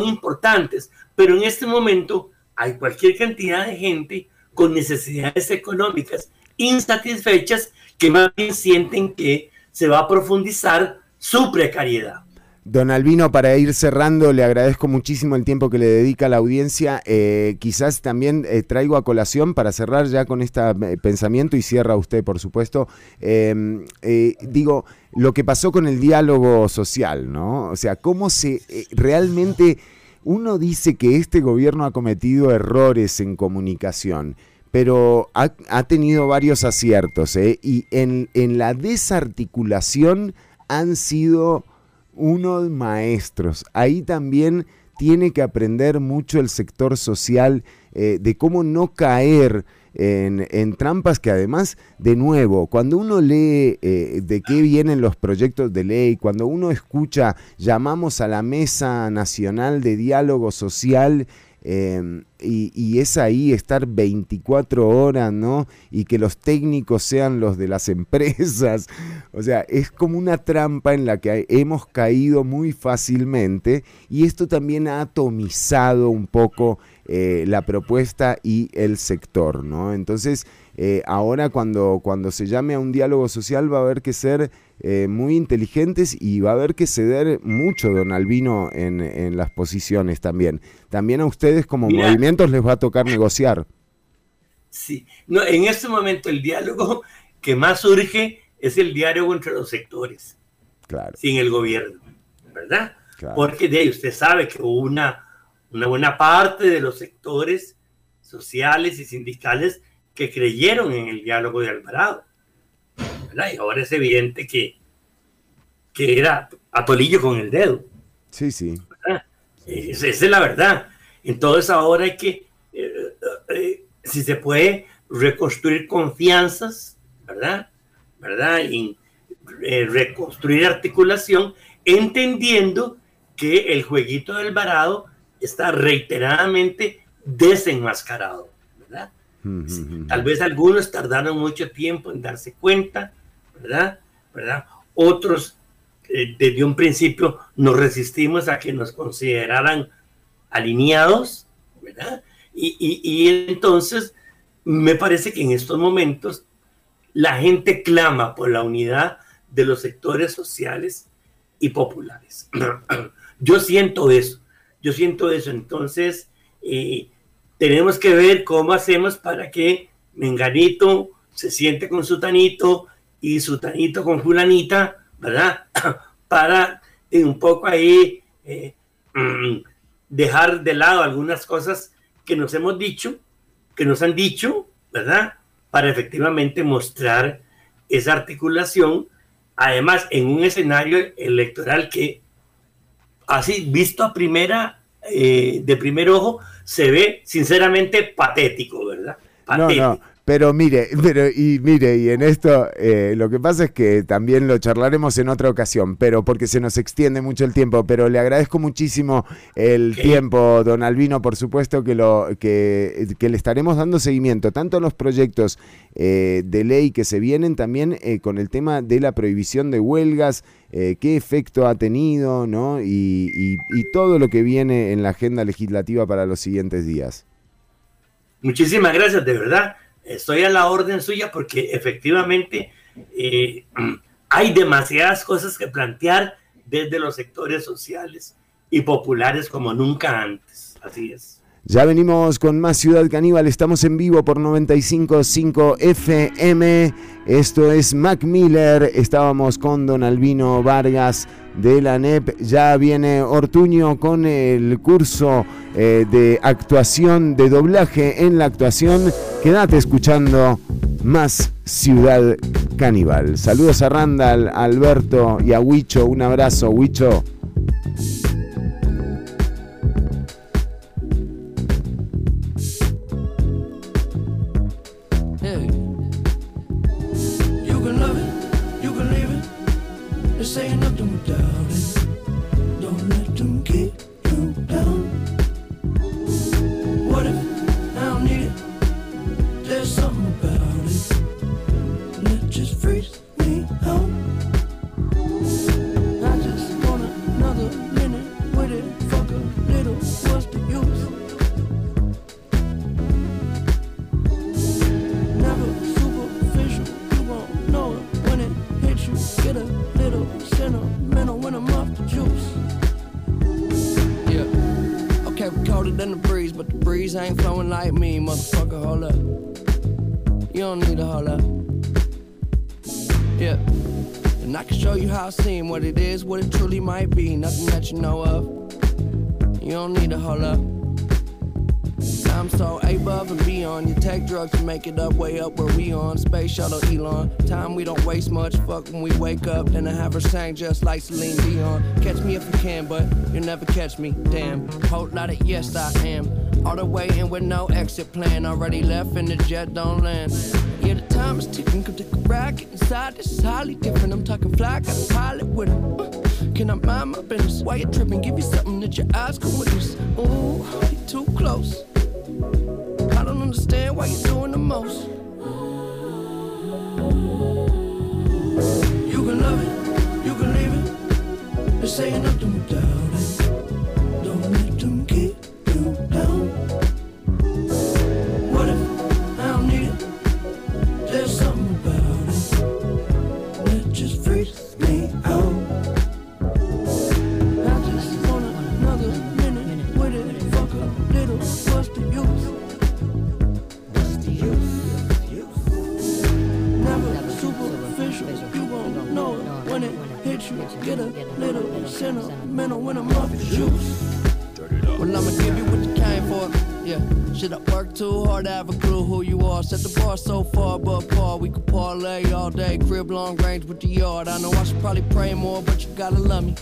importantes, pero en este momento hay cualquier cantidad de gente con necesidades económicas insatisfechas que más bien sienten que se va a profundizar su precariedad. Don Albino, para ir cerrando, le agradezco muchísimo el tiempo que le dedica a la audiencia. Eh, quizás también eh, traigo a colación para cerrar ya con este pensamiento y cierra usted, por supuesto. Eh, eh, digo, lo que pasó con el diálogo social, ¿no? O sea, cómo se eh, realmente uno dice que este gobierno ha cometido errores en comunicación pero ha, ha tenido varios aciertos ¿eh? y en, en, la desarticulación han sido unos maestros. Ahí también tiene que aprender mucho el sector social eh, de cómo no caer en, trampas que además, de nuevo, cuando uno lee eh, de qué vienen los proyectos de ley, cuando uno escucha, llamamos a la Mesa Nacional de Diálogo Social, y, y, es ahí estar 24 horas, ¿no? Y que los técnicos sean los de las empresas. O sea, es como una trampa en la que hemos caído muy fácilmente y esto también ha atomizado un poco eh, la propuesta y el sector, ¿no? Entonces, eh, ahora cuando, cuando se llame a un diálogo social va a haber que ser eh, muy inteligentes y va a haber que ceder mucho, don Albino, en, en las posiciones también. También a ustedes como movimientos les va a tocar negociar. Sí, no, en este momento el diálogo que más surge es el diálogo entre los sectores, claro. sin el gobierno, ¿verdad? Claro. Porque de ahí usted sabe que hubo una, una buena parte de los sectores sociales y sindicales que creyeron en el diálogo de Alvarado. ¿Verdad? Y ahora es evidente que, que era atolillo con el dedo. Sí, sí. Esa es la verdad. Entonces ahora hay que, eh, eh, si se puede, reconstruir confianzas, ¿verdad? ¿Verdad? Y eh, reconstruir articulación, entendiendo que el jueguito del varado está reiteradamente desenmascarado, ¿verdad? Tal vez algunos tardaron mucho tiempo en darse cuenta, ¿verdad? ¿verdad? Otros eh, desde un principio nos resistimos a que nos consideraran alineados, ¿verdad? Y, y, y, entonces me parece que en estos momentos la gente clama por la unidad de los sectores sociales y populares. Yo siento eso, yo siento eso. Entonces, eh, tenemos que ver cómo hacemos para que Menganito se siente con su tanito y su tanito con fulanita, ¿verdad? para un poco ahí eh, mm, dejar de lado algunas cosas que nos hemos dicho, que nos han dicho, ¿verdad? Para efectivamente mostrar esa articulación, además en un escenario electoral que, así visto a primera, eh, de primer ojo, se ve sinceramente patético, ¿verdad? Patético. Pero mire, pero y mire, y en esto eh, lo que pasa es que también lo charlaremos en otra ocasión, pero porque se nos extiende mucho el tiempo, pero le agradezco muchísimo el tiempo, don Albino, por supuesto que lo que, le estaremos dando seguimiento, tanto a los proyectos eh, de ley que se vienen, también eh, con el tema de la prohibición de huelgas, qué efecto ha tenido, ¿no? Y, y todo lo que viene en la agenda legislativa para los siguientes días. Muchísimas gracias, de verdad estoy a la orden suya porque efectivamente eh, hay demasiadas cosas que plantear desde los sectores sociales y populares como nunca antes. Así es. Ya venimos con más Ciudad Caníbal, estamos en vivo por 95.5 FM. Esto es Mac Miller, estábamos con Don Albino Vargas de la NEP. Ya viene Ortuño con el curso eh, de actuación, de doblaje en la actuación. Quédate escuchando más Ciudad Caníbal. Saludos a Randall, a Alberto y a Huicho. Un abrazo, Huicho. colder than the breeze, but the breeze ain't flowing like me, motherfucker. Hold up. You don't need to hold up. Yeah. And I can show you how it seem, what it is, what it truly might be, nothing that you know of. You don't need to hold up shuttle Elon. Time we don't waste much. Fuck when we wake up. Then I have her sang just like Celine Dion. Catch me if you can, but you'll never catch me. Damn. Whole lot of yes, I am. All the way in with no exit plan. Already left and the jet don't land. Yeah, the time is ticking. Come take a. Get inside. This is highly different. I'm talking fly. Got a pilot with him. Uh, can I mind my business? Why you tripping? Give you something that your eyes can witness. Ooh, you too close. Understand why you're doing the most. You can love it, you can leave it. This ain't nothing without Get a little sentimental when I'm off the juice. Well, I'ma give you what you came for. Yeah, should I work too hard to have a clue who you are? Set the bar so far, but par we could parlay all day. Crib long range with the yard. I know I should probably pray more, but you gotta love me.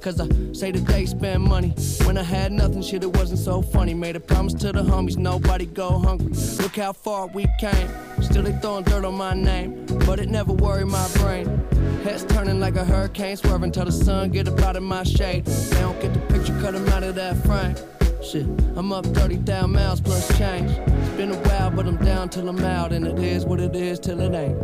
Cause I say that they spend money. When I had nothing, shit, it wasn't so funny. Made a promise to the homies, nobody go hungry. Look how far we came. Still they throwing dirt on my name. But it never worried my brain. Heads turning like a hurricane, swerving till the sun get up out of my shade. They don't get the picture, cut them out of that frame. Shit, I'm up 30,000 miles plus change. It's been a while, but I'm down till I'm out. And it is what it is till it ain't.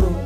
now.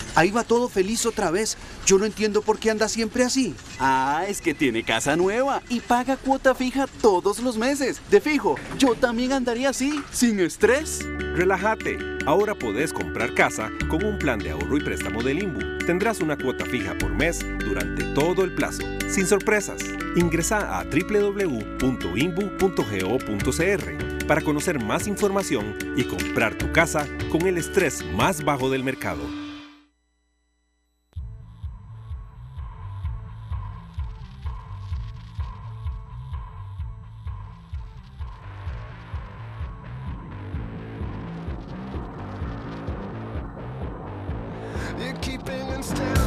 Ahí va todo feliz otra vez. Yo no entiendo por qué anda siempre así. Ah, es que tiene casa nueva y paga cuota fija todos los meses. De fijo, yo también andaría así, sin estrés. Relájate. Ahora podés comprar casa con un plan de ahorro y préstamo del INBU. Tendrás una cuota fija por mes durante todo el plazo, sin sorpresas. Ingresa a www.imbu.go.cr para conocer más información y comprar tu casa con el estrés más bajo del mercado. still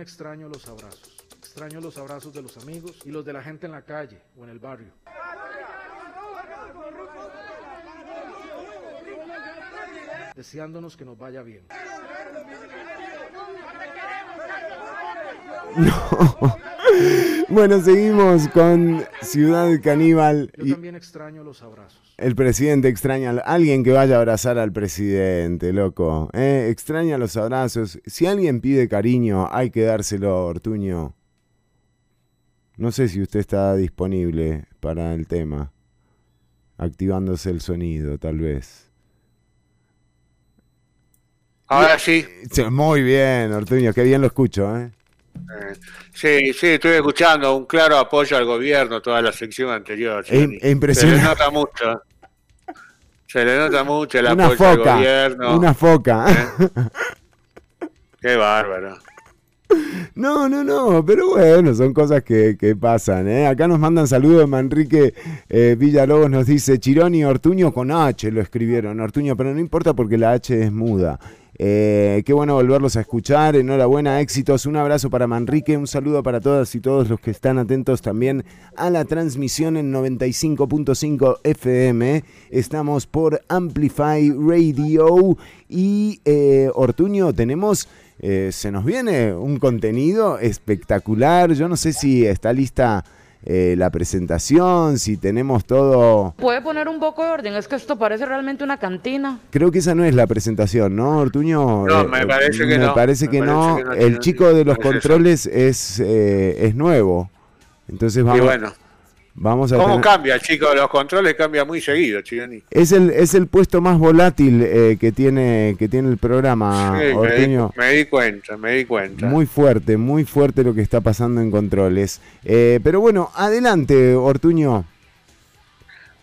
extraño los abrazos. Extraño los abrazos de los amigos y los de la gente en la calle o en el barrio. Deseándonos que nos vaya bien. No. Bueno, seguimos con Ciudad Caníbal. Yo también extraño los abrazos. el presidente extraña a alguien que vaya a abrazar al presidente, loco. ¿eh? Extraña los abrazos. Si alguien pide cariño, hay que dárselo, Ortuño. No sé si usted está disponible para el tema. Activándose el sonido, tal vez. Ahora sí. Sí, Muy bien, Ortuño, qué bien lo escucho, ¿eh? Eh, sí, sí, estoy escuchando un claro apoyo al gobierno toda la sección anterior. Es- impresionante. Se le nota mucho. Se le nota mucho el Una apoyo al gobierno. una foca. Qué bárbaro. No, no, no, pero bueno, son cosas que, que pasan. ¿eh? Acá nos mandan saludos, Manrique eh, Villalobos nos dice, Chirón y Ortuño con H lo escribieron, Ortuño, pero no importa porque la H es muda. Eh, qué bueno volverlos a escuchar, enhorabuena, éxitos, un abrazo para Manrique, un saludo para todas y todos los que están atentos también a la transmisión en 95.5 FM. Estamos por Amplify Radio y eh, Ortuño, tenemos... Eh, se nos viene un contenido espectacular. Yo no sé si está lista eh, la presentación, si tenemos todo. ¿Puede poner un poco de orden? Es que esto parece realmente una cantina. Creo que esa no es la presentación, ¿no, Ortuño? No, Eh, me parece que me no, parece me parece no. que no, El chico de los eso. controles es, eh, es nuevo. Entonces Y vamos, bueno, vamos a ¿cómo tener- cambia, chicos? Los controles cambian muy seguido, Chironi. Es el, es el puesto más volátil eh, que, tiene, que tiene el programa, Sí, me, di, Ortuño. me di cuenta, me di cuenta. Muy fuerte, muy fuerte lo que está pasando en controles. Eh, pero bueno, adelante, Ortuño.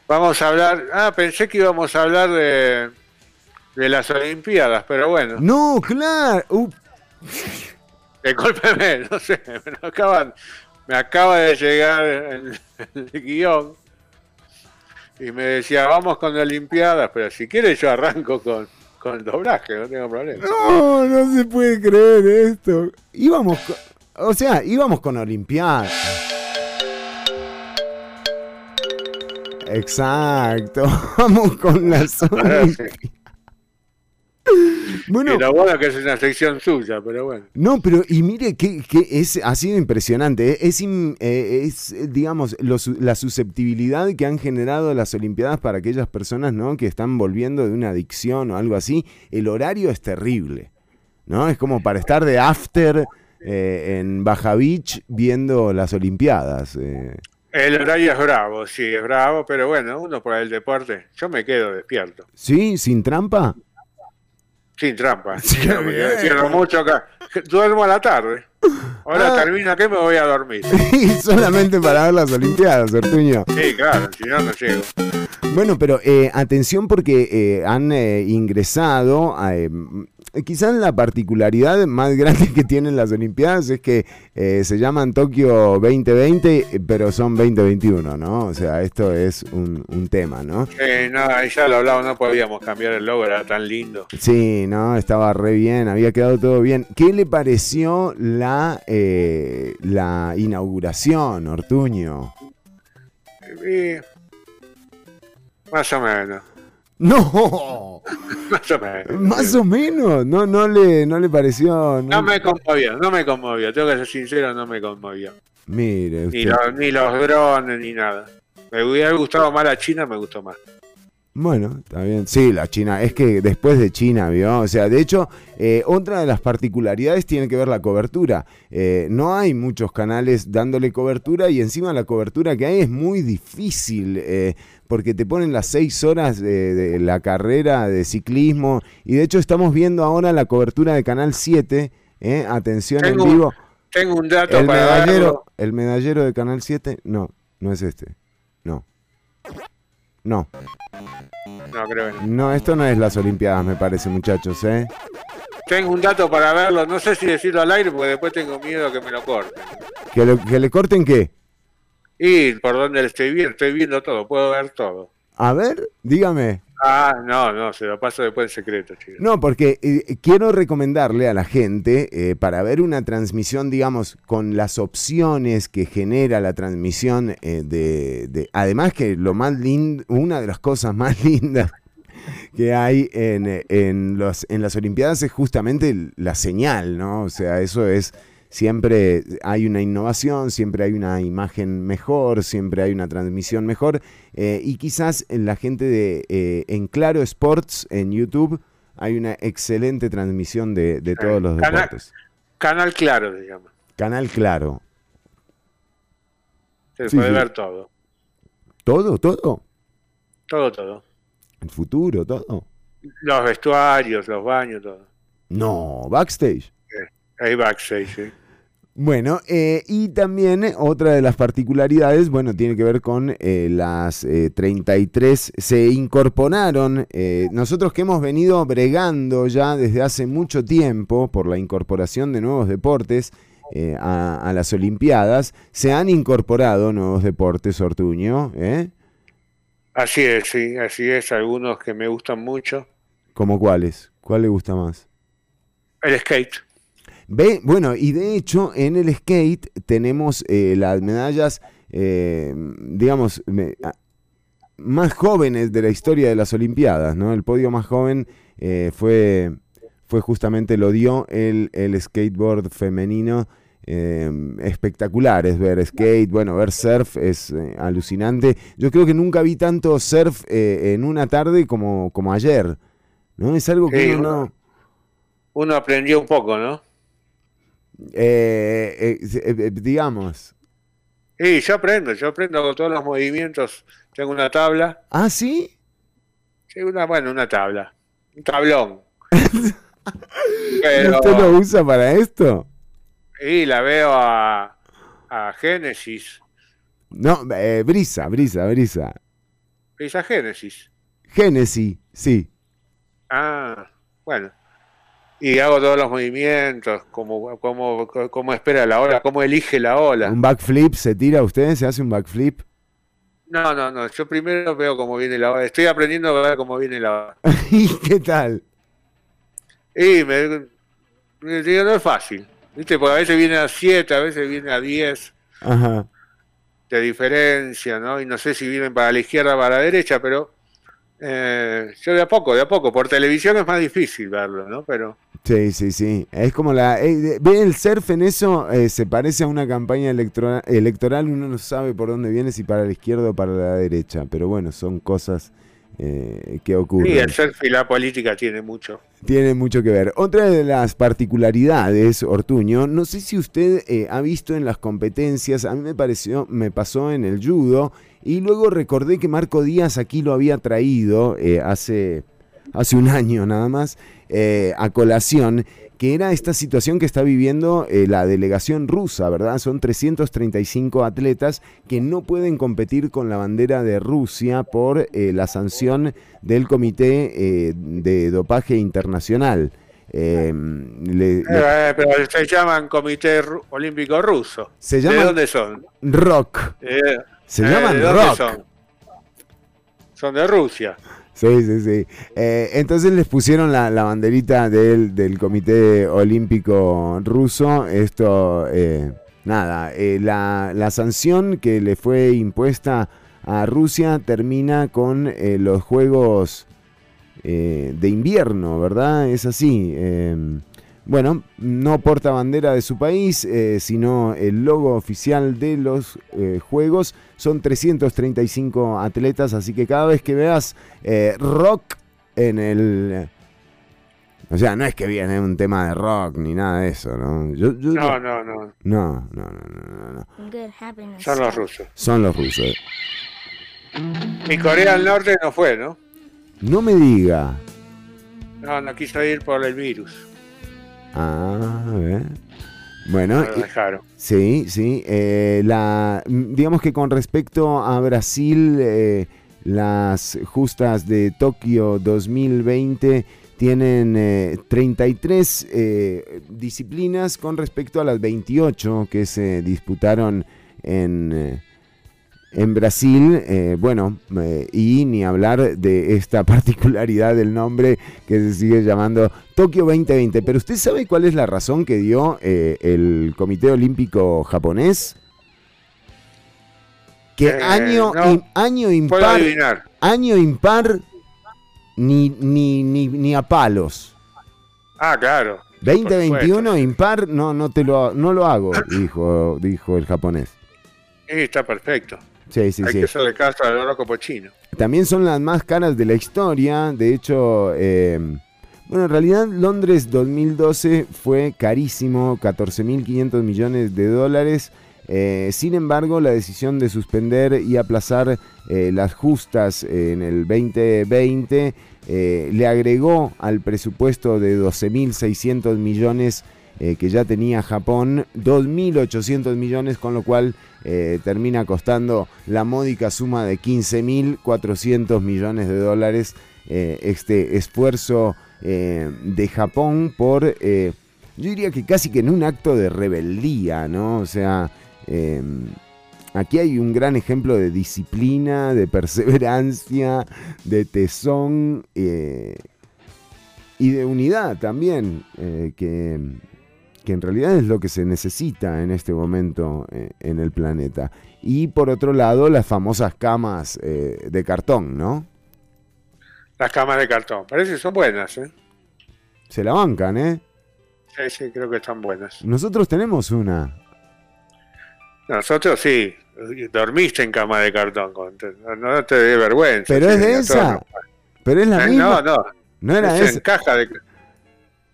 Vamos a hablar. Ah, pensé que íbamos a hablar de, de las Olimpiadas, pero bueno. No, claro. Uh, no sé, me acaban, me acaba de llegar el, el guion y me decía, vamos con Olimpiadas, pero si quieres yo arranco con, con el doblaje, no tengo problema. no, no se puede creer esto. Íbamos, co- o sea, íbamos con Olimpiada. Exacto, vamos con las. Olimpiadas. Bueno, es que es una sección suya, pero bueno. No, pero y mire que, que es, ha sido impresionante. ¿eh? Es, eh, es, digamos, la susceptibilidad que han generado las Olimpiadas para aquellas personas ¿no? que están volviendo de una adicción o algo así. El horario es terrible. ¿no? Es como para estar de after eh, en Baja Beach viendo las Olimpiadas. eh. El horario es bravo, sí, es bravo, pero bueno, uno por el deporte, yo me quedo despierto, ¿Sí? ¿Sin trampa? Sin trampa. Sí, No, me mucho acá. Duermo a la tarde. Ahora Ah. termina que me voy a dormir. Y solamente para ver las Olimpiadas, Ortuño. Sí, claro, si no, no llego. Bueno, pero eh, atención porque eh, han eh, ingresado, a, eh, quizás la particularidad más grande que tienen las Olimpiadas es que eh, se llaman Tokio 2020, eh, pero son 2021, ¿no? O sea, esto es un, un tema, ¿no? Eh, no, ahí ya lo hablamos, no podíamos cambiar el logo, era tan lindo. Sí, no, estaba re bien, había quedado todo bien. ¿Qué le pareció la, eh, la inauguración, Ortuño? Y- más o menos, No, más o menos. más o menos, no, no le, no le pareció. No me conmovió, no me conmovió, tengo que ser sincero, no me conmovió. Mire, Ni los, ni los drones, ni nada. Me hubiera gustado más la China, me gustó más. Bueno, está bien. Sí, la China. Es que después de China, ¿vio? O sea, de hecho, eh, otra de las particularidades tiene que ver la cobertura. Eh, no hay muchos canales dándole cobertura y encima la cobertura que hay es muy difícil. eh, porque te ponen las seis horas de, de la carrera de ciclismo. Y de hecho estamos viendo ahora la cobertura de Canal 7. eh, Atención Tengo en vivo. Tengo un dato El para medallero, darlo. el medallero de Canal 7, no, no es este. No. No. No, creo que no. No, esto no es las Olimpiadas, me parece, muchachos, ¿eh? Tengo un dato para verlo, no sé si decirlo al aire porque después tengo miedo que me lo corten. ¿Que, lo- que le corten qué? Y por donde le estoy viendo, estoy viendo todo, puedo ver todo. A ver, dígame. Ah, no, no, se lo paso después en secreto, chicos. No, porque eh, quiero recomendarle a la gente, eh, para ver una transmisión, digamos, con las opciones que genera la transmisión, eh, de, de- además que lo más lindo, una de las cosas más lindas que hay en, en, los, en las Olimpiadas es justamente la señal, ¿no? O sea, eso es siempre hay una innovación, siempre hay una imagen mejor, siempre hay una transmisión mejor. eh, y quizás en la gente de eh, en Claro Sports en YouTube hay una excelente transmisión de, de todos los Canal, deportes. Canal Claro se llama. Canal Claro. Se Sí, puede sí. ver todo. Todo, todo. Todo, todo. El futuro, todo. Los vestuarios, los baños, todo. No, backstage. Ahí backstage, sí. Bueno, eh, y también eh, otra de las particularidades, bueno, tiene que ver con eh, las eh, 33, se incorporaron, eh, nosotros que hemos venido bregando ya desde hace mucho tiempo por la incorporación de nuevos deportes eh, a, a las Olimpiadas, se han incorporado nuevos deportes, Ortuño, ¿eh? Así es, sí, así es. Algunos que me gustan mucho. ¿Como cuáles? ¿Cuál le gusta más? El skate. Ve, bueno, y de hecho en el skate tenemos eh, las medallas, eh, digamos, me- más jóvenes de la historia de las Olimpiadas, ¿no? El podio más joven eh, fue, fue justamente, lo dio el, el skateboard femenino. eh, espectacular es ver skate, bueno, ver surf es eh, alucinante. Yo creo que nunca vi tanto surf eh, en una tarde como, como ayer, ¿no? Es algo que Sí, uno uno- no... Uno aprendió un poco, ¿no? Eh, eh, eh, digamos. Sí, yo aprendo, yo aprendo con todos los movimientos. Tengo una tabla. ¿Ah, sí? Sí, una, bueno, una tabla. Un tablón. Pero, ¿Usted lo usa para esto? y la veo a, a Génesis. No, eh, brisa, brisa, brisa. Esa Génesis. Génesis, sí. Ah, bueno. Y hago todos los movimientos, como, como, como espera la ola, cómo elige la ola. ¿Un backflip se tira usted? ¿Se hace un backflip? No, no, no. Yo primero veo cómo viene la ola. Estoy aprendiendo a ver cómo viene la ola. ¿Y qué tal? Y me, me digo, no es fácil. ¿Viste? Porque a veces viene a 7, a veces viene a 10 Ajá. de diferencia, ¿no? Y no sé si vienen para la izquierda o para la derecha, pero eh, yo de a poco, de a poco. Por televisión es más difícil verlo, ¿no? Pero Sí, sí, sí. Es como la... eh, ¿Ve el surf en eso? eh, se parece a una campaña electro- electoral. Uno no sabe por dónde viene, si para la izquierda o para la derecha. Pero bueno, son cosas eh, que ocurren. sí, el surf y la política tiene mucho. Tiene mucho que ver. Otra de las particularidades, Ortuño, no sé si usted ha visto en las competencias, a mí me pareció, me pasó en el judo, y luego recordé que Marco Díaz aquí lo había traído hace, hace un año nada más, eh, a colación, que era esta situación que está viviendo eh, la delegación rusa, ¿verdad? Son 335 atletas que no pueden competir con la bandera de Rusia por eh, la sanción del Comité de Dopaje Internacional. Eh, le- le- Eh, pero se llaman Comité Olímpico Ruso. Se ¿De llaman- dónde son? rock. Eh, Se llaman ¿de dónde rock. Son? Son de Rusia. Sí, sí, sí. Eh, entonces les pusieron la, banderita del, del Comité Olímpico Ruso. Esto, eh, nada, eh, la, la sanción que le fue impuesta a Rusia termina con eh, los Juegos de invierno, ¿verdad? Es así. eh, bueno, no porta bandera de su país, sino el logo oficial de los Juegos. Son 335 atletas, así que cada vez que veas eh, rock en el... O sea, no es que viene un tema de rock ni nada de eso, ¿no? Yo- yo- No, no, no. No, no, no, no, no, no. Son los rusos. Son los rusos. Y Corea del Norte no fue, ¿no? No me diga. No, no quiso ir por el virus. Ah, a ver. Bueno, No dejaron. sí, sí. eh, la, mm, digamos que con respecto a Brasil, eh, las justas de Tokio 2020 tienen eh, 33 eh, disciplinas con respecto a las 28 que se disputaron en, eh, en Brasil. eh, bueno, eh, y ni hablar de esta particularidad del nombre que se sigue llamando Tokio 2020. Pero usted sabe cuál es la razón que dio eh, el Comité Olímpico japonés? Que Eh, año, no. año impar, año impar ni, ni, ni, ni a palos. Ah, claro. 2021 impar, no, no te lo, no lo hago, dijo, dijo el japonés. Está perfecto. Sí, sí, Hay sí. que hacerle caso al loco pochino. También son las más caras de la historia. De hecho, eh, bueno, en realidad Londres 2012 fue carísimo, 14.500 millones de dólares. Eh, sin embargo, la decisión de suspender y aplazar eh, las justas en el 2020 eh, le agregó al presupuesto de 12.600 millones eh, que ya tenía Japón 2.800 millones, con lo cual eh, termina costando la módica suma de 15.400 millones de dólares eh, este esfuerzo de Japón por, yo diría que casi que en un acto de rebeldía, ¿no? O sea, eh, aquí hay un gran ejemplo de disciplina, de perseverancia, de tesón y de unidad también, que, que en realidad es lo que se necesita en este momento eh, en el planeta. Y por otro lado, las famosas camas eh, de cartón, ¿no? Las camas de cartón. Parece que son buenas, ¿eh? Se la bancan, ¿eh? Sí, sí, creo que están buenas. Nosotros tenemos una. Nosotros sí. Dormiste en cama de cartón. No, te dé vergüenza. Pero es de esa. Pero es la Eh, misma. No, no. No era Es esa. en caja de...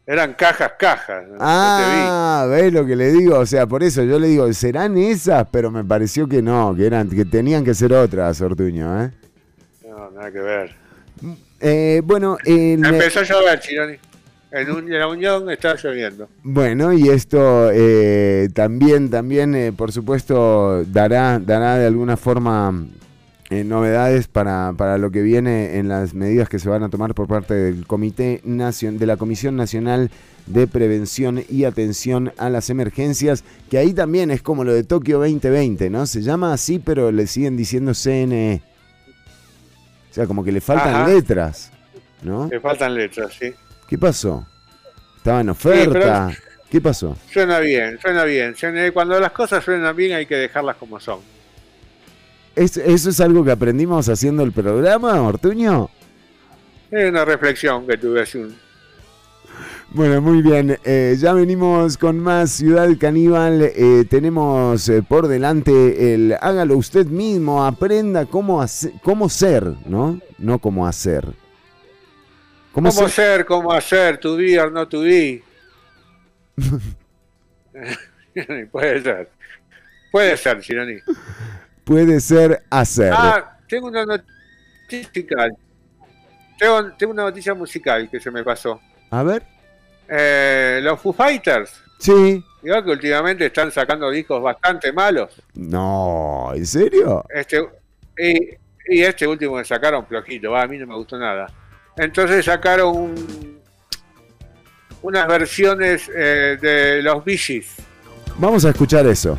Eran cajas, cajas. Ah, ¿ves lo que le digo? O sea, por eso yo le digo, serán esas, pero me pareció que no, que eran, que tenían que ser otras, Ortuño, ¿eh? No, nada que ver. Eh, bueno, en, Empezó a llover, Chironi. En, un- en la Unión está lloviendo. Bueno, y esto eh, también, también, eh, por supuesto, dará, dará de alguna forma eh, novedades para, para lo que viene en las medidas que se van a tomar por parte del Comité Nacion- de la Comisión Nacional de Prevención y Atención a las Emergencias, que ahí también es como lo de Tokio 2020, ¿no? Se llama así, pero le siguen diciendo CNE. O sea, como que le faltan Ajá. letras, ¿no? Le faltan letras, sí. ¿Qué pasó? ¿Estaba en oferta? ¿Qué pasó? Suena bien, suena bien. Suena- Cuando las cosas suenan bien hay que dejarlas como son. ¿Es- ¿Eso es algo que aprendimos haciendo el programa, Ortuño? Es una reflexión que tuve hace un... Bueno, muy bien. eh, ya venimos con más Ciudad Caníbal. eh, tenemos eh, por delante el hágalo usted mismo, aprenda cómo, hace- cómo ser, ¿no? No cómo hacer. ¿Cómo, ser? ser, cómo hacer, be or not to be? Puede ser. Puede ser, Chironi. Puede ser hacer. Ah, tengo una noticia musical. Tengo, tengo una noticia musical que se me pasó. A ver. Eh, los Foo Fighters, Sí. digo que últimamente están sacando discos bastante malos. No, ¿en serio? Este, y, y este último que sacaron, flojito, a mí no me gustó nada. Entonces sacaron un- unas versiones eh, de los Gees. Vamos a escuchar eso.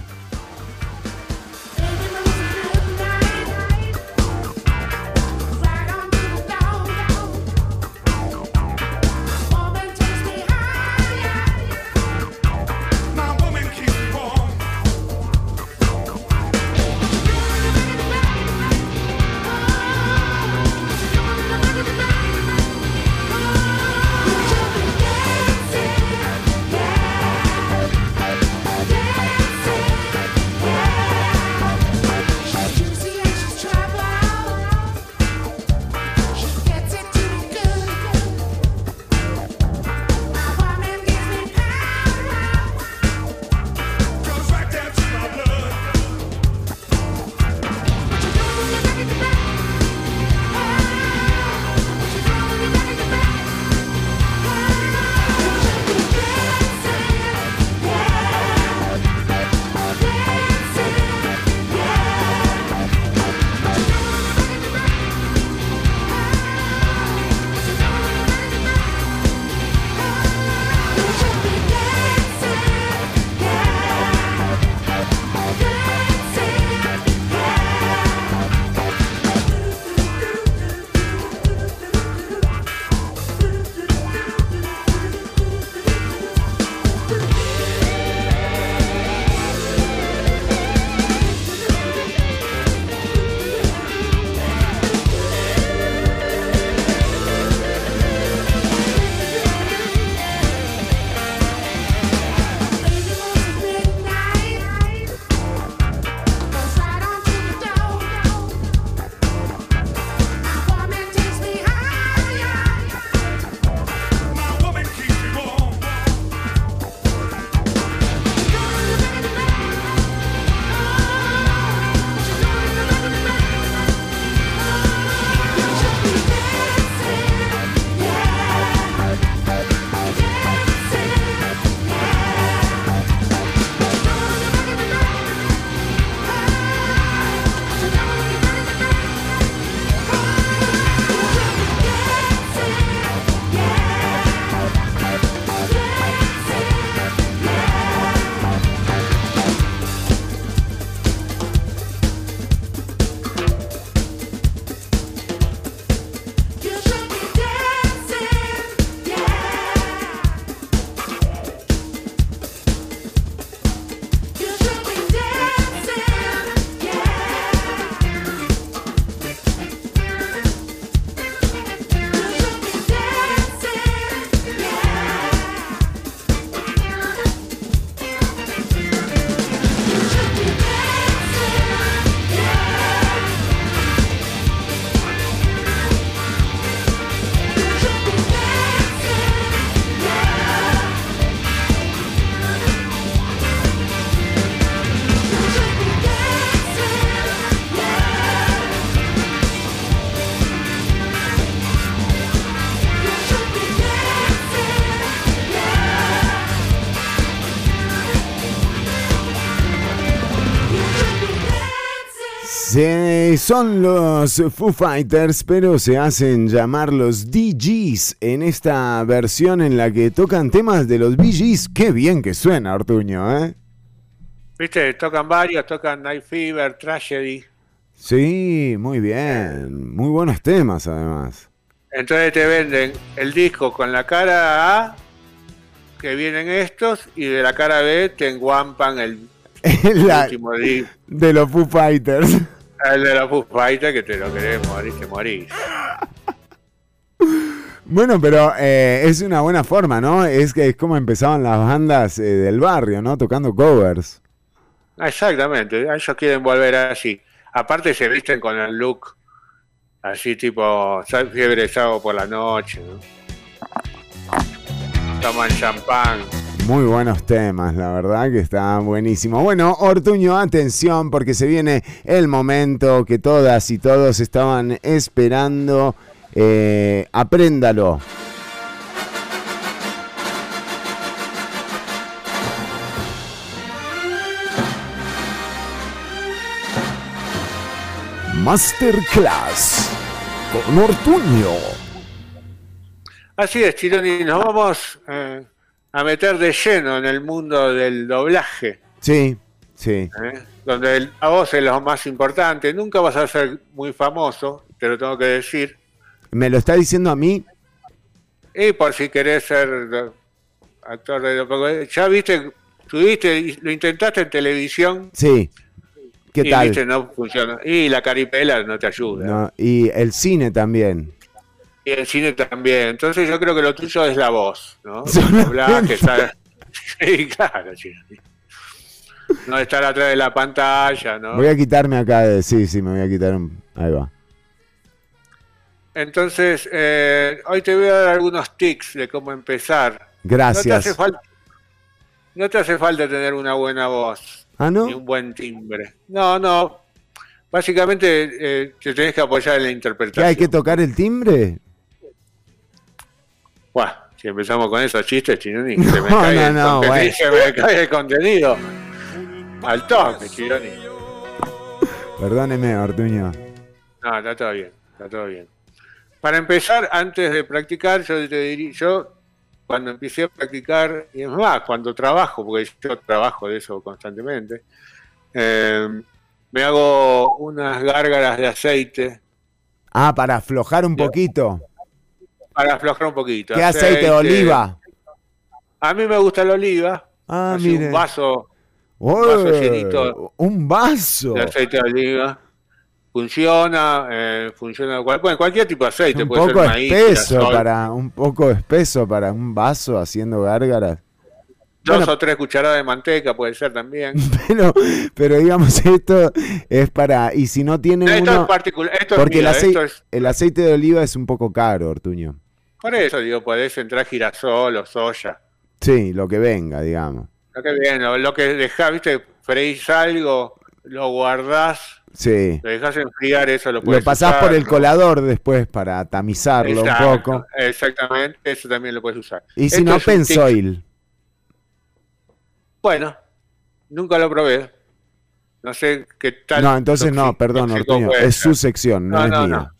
Se- son los Foo Fighters, pero se hacen llamar los DGs en esta versión en la que tocan temas de los BGs. Qué bien que suena, Ortuño, ¿eh? Viste, tocan varios, tocan Night Fever, Tragedy. Sí, muy bien. Muy buenos temas, además. Entonces te venden el disco con la cara A, que vienen estos, y de la cara B te enguampan el, La- último disco. de los Foo Fighters. El de la Foo que te lo querés morir, te morís. Bueno, pero eh, es una buena forma, ¿no? Es que es como empezaban las bandas eh, del barrio, ¿no? Tocando covers. Ah, Exactamente, ellos quieren volver así. Aparte se visten con el look así tipo fiebre sábado por la noche, ¿no? Toman champán. Muy buenos temas, la verdad que está buenísimo. Bueno, Ortuño, atención porque se viene el momento que todas y todos estaban esperando. Eh, apréndalo. Masterclass con Ortuño. Así es, Chironi, nos vamos eh, a meter de lleno en el mundo del doblaje, Sí, sí. ¿eh? donde el- a vos es lo más importante. Nunca vas a ser muy famoso, te lo tengo que decir. ¿Me lo está diciendo a mí? Y por si querés ser actor de... Ya viste, tuviste, lo intentaste en televisión Sí. ¿Qué y tal? viste, no funciona. Y la caripela no te ayuda. No, y el cine también. Y el cine también. Entonces yo creo que lo tuyo es la voz, ¿no? Solamente. Doblaje, estar- Sí, claro, Chironi. No estar atrás de la pantalla, ¿no? Voy a quitarme acá de... Sí, sí, me voy a quitar un... Ahí va. Entonces, eh, hoy te voy a dar algunos tics de cómo empezar. Gracias. No te hace falta, no te hace falta tener una buena voz. ¿Ah, no? Ni un buen timbre. No, no. Básicamente eh, te tenés que apoyar en la ¿Qué interpretación. hay que tocar el timbre? Buah, si empezamos con esos chistes, Chironi, se me No, cae no, el no, contenido. bueno. Se me cae el contenido. Al toque, Chironi. Perdóneme, Ortuño. No, está todo bien, está todo bien. Para empezar, antes de practicar, yo te diría, yo cuando empecé a practicar, y es más, cuando trabajo, porque yo trabajo de eso constantemente, eh, me hago unas gárgaras de aceite Ah, para aflojar un poquito. Para aflojar un poquito. ¿Qué aceite de oliva? A mí me gusta la oliva. Ah, así mire. un vaso, ¡Oh! vaso llenito. Un vaso. de aceite de oliva. Funciona, eh, funciona cual- bueno, cualquier tipo de aceite, Un puede poco ser maíz, espeso para un poco espeso para un vaso haciendo gárgaras. Dos Bueno. o tres cucharadas de manteca puede ser también. Pero, pero digamos esto es para y si no tiene Esto uno es particular, esto es porque el esto es- el aceite de oliva es un poco caro, Ortuño. Por eso digo, podés entrar girasol o soya. Sí, lo que venga, digamos. Lo que viene, lo que dejás, viste, freís algo, lo guardás, Sí. lo dejás enfriar, eso lo Lo puedes pasás usar, por el ¿no? colador después para tamizarlo Exacto, un poco. Exactamente, eso también lo puedes usar. Y si no, pensoil. Bueno, nunca lo probé. No sé qué tal. No, entonces no, perdón, Ortuño. Es su sección, no, No, es no, mía.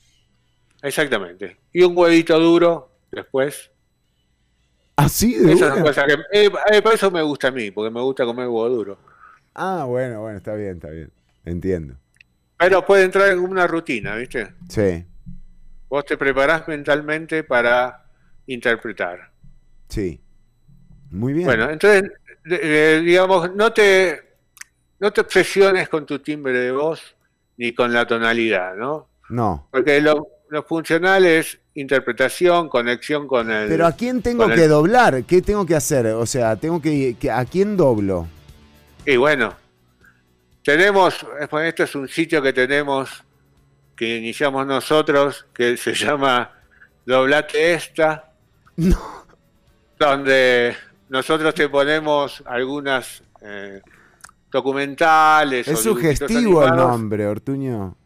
Exactamente. Y un huevito duro después. ¿Así de Esas una? son cosas que. eh, eh, por eso me gusta a mí, porque me gusta comer huevo duro. Ah, bueno, bueno, está bien, está bien. Entiendo. Pero puede entrar en una rutina, ¿viste? Sí, Vos te preparás mentalmente para interpretar. sí. Muy bien. Bueno, entonces, digamos, no te, no te obsesiones con tu timbre de voz ni con la tonalidad, ¿no? No. Porque lo, lo funcional es interpretación, conexión con el. Pero ¿a quién tengo el- que doblar? ¿Qué tengo que hacer? O sea, tengo que, que- ¿a quién doblo? Y bueno, tenemos, bueno, esto es un sitio que tenemos, que iniciamos nosotros, que se llama Doblate Esta, donde nosotros te ponemos algunas eh, documentales. Es sugestivo el nombre, Ortuño.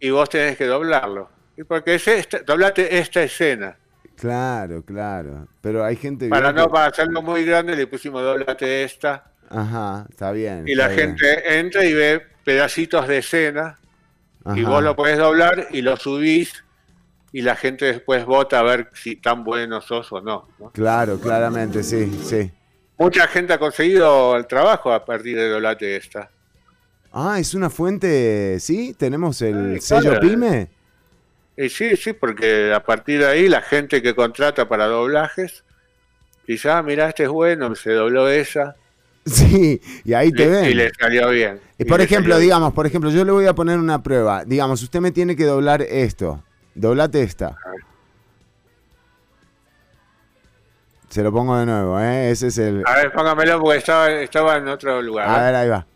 Y vos tenés que doblarlo. Y porque es esta, doblate esta escena. Claro, claro. Pero hay gente... Para no que- para hacerlo muy grande le pusimos doblate esta. Ajá, está bien. Y la bien. gente entra y ve pedacitos de escena Y vos lo podés doblar y lo subís y la gente después vota a ver si tan bueno sos o no. ¿no? Claro, claramente, sí, sí. Mucha gente ha conseguido el trabajo a partir de Doblate esta. Ah, es una fuente, ¿sí? ¿Tenemos el sello claro. PYME? Y sí, sí, porque a partir de ahí la gente que contrata para doblajes dice, ah, mira, este es bueno, se dobló esa. Sí, y ahí te y, ven. y le salió bien. Y por le ejemplo, bien. digamos, por ejemplo, yo le voy a poner una prueba. Digamos, usted me tiene que doblar esto. Doblate esta. Se lo pongo de nuevo, ¿eh? Ese es el... A ver, póngamelo porque estaba, estaba en otro lugar. A ver, ahí va.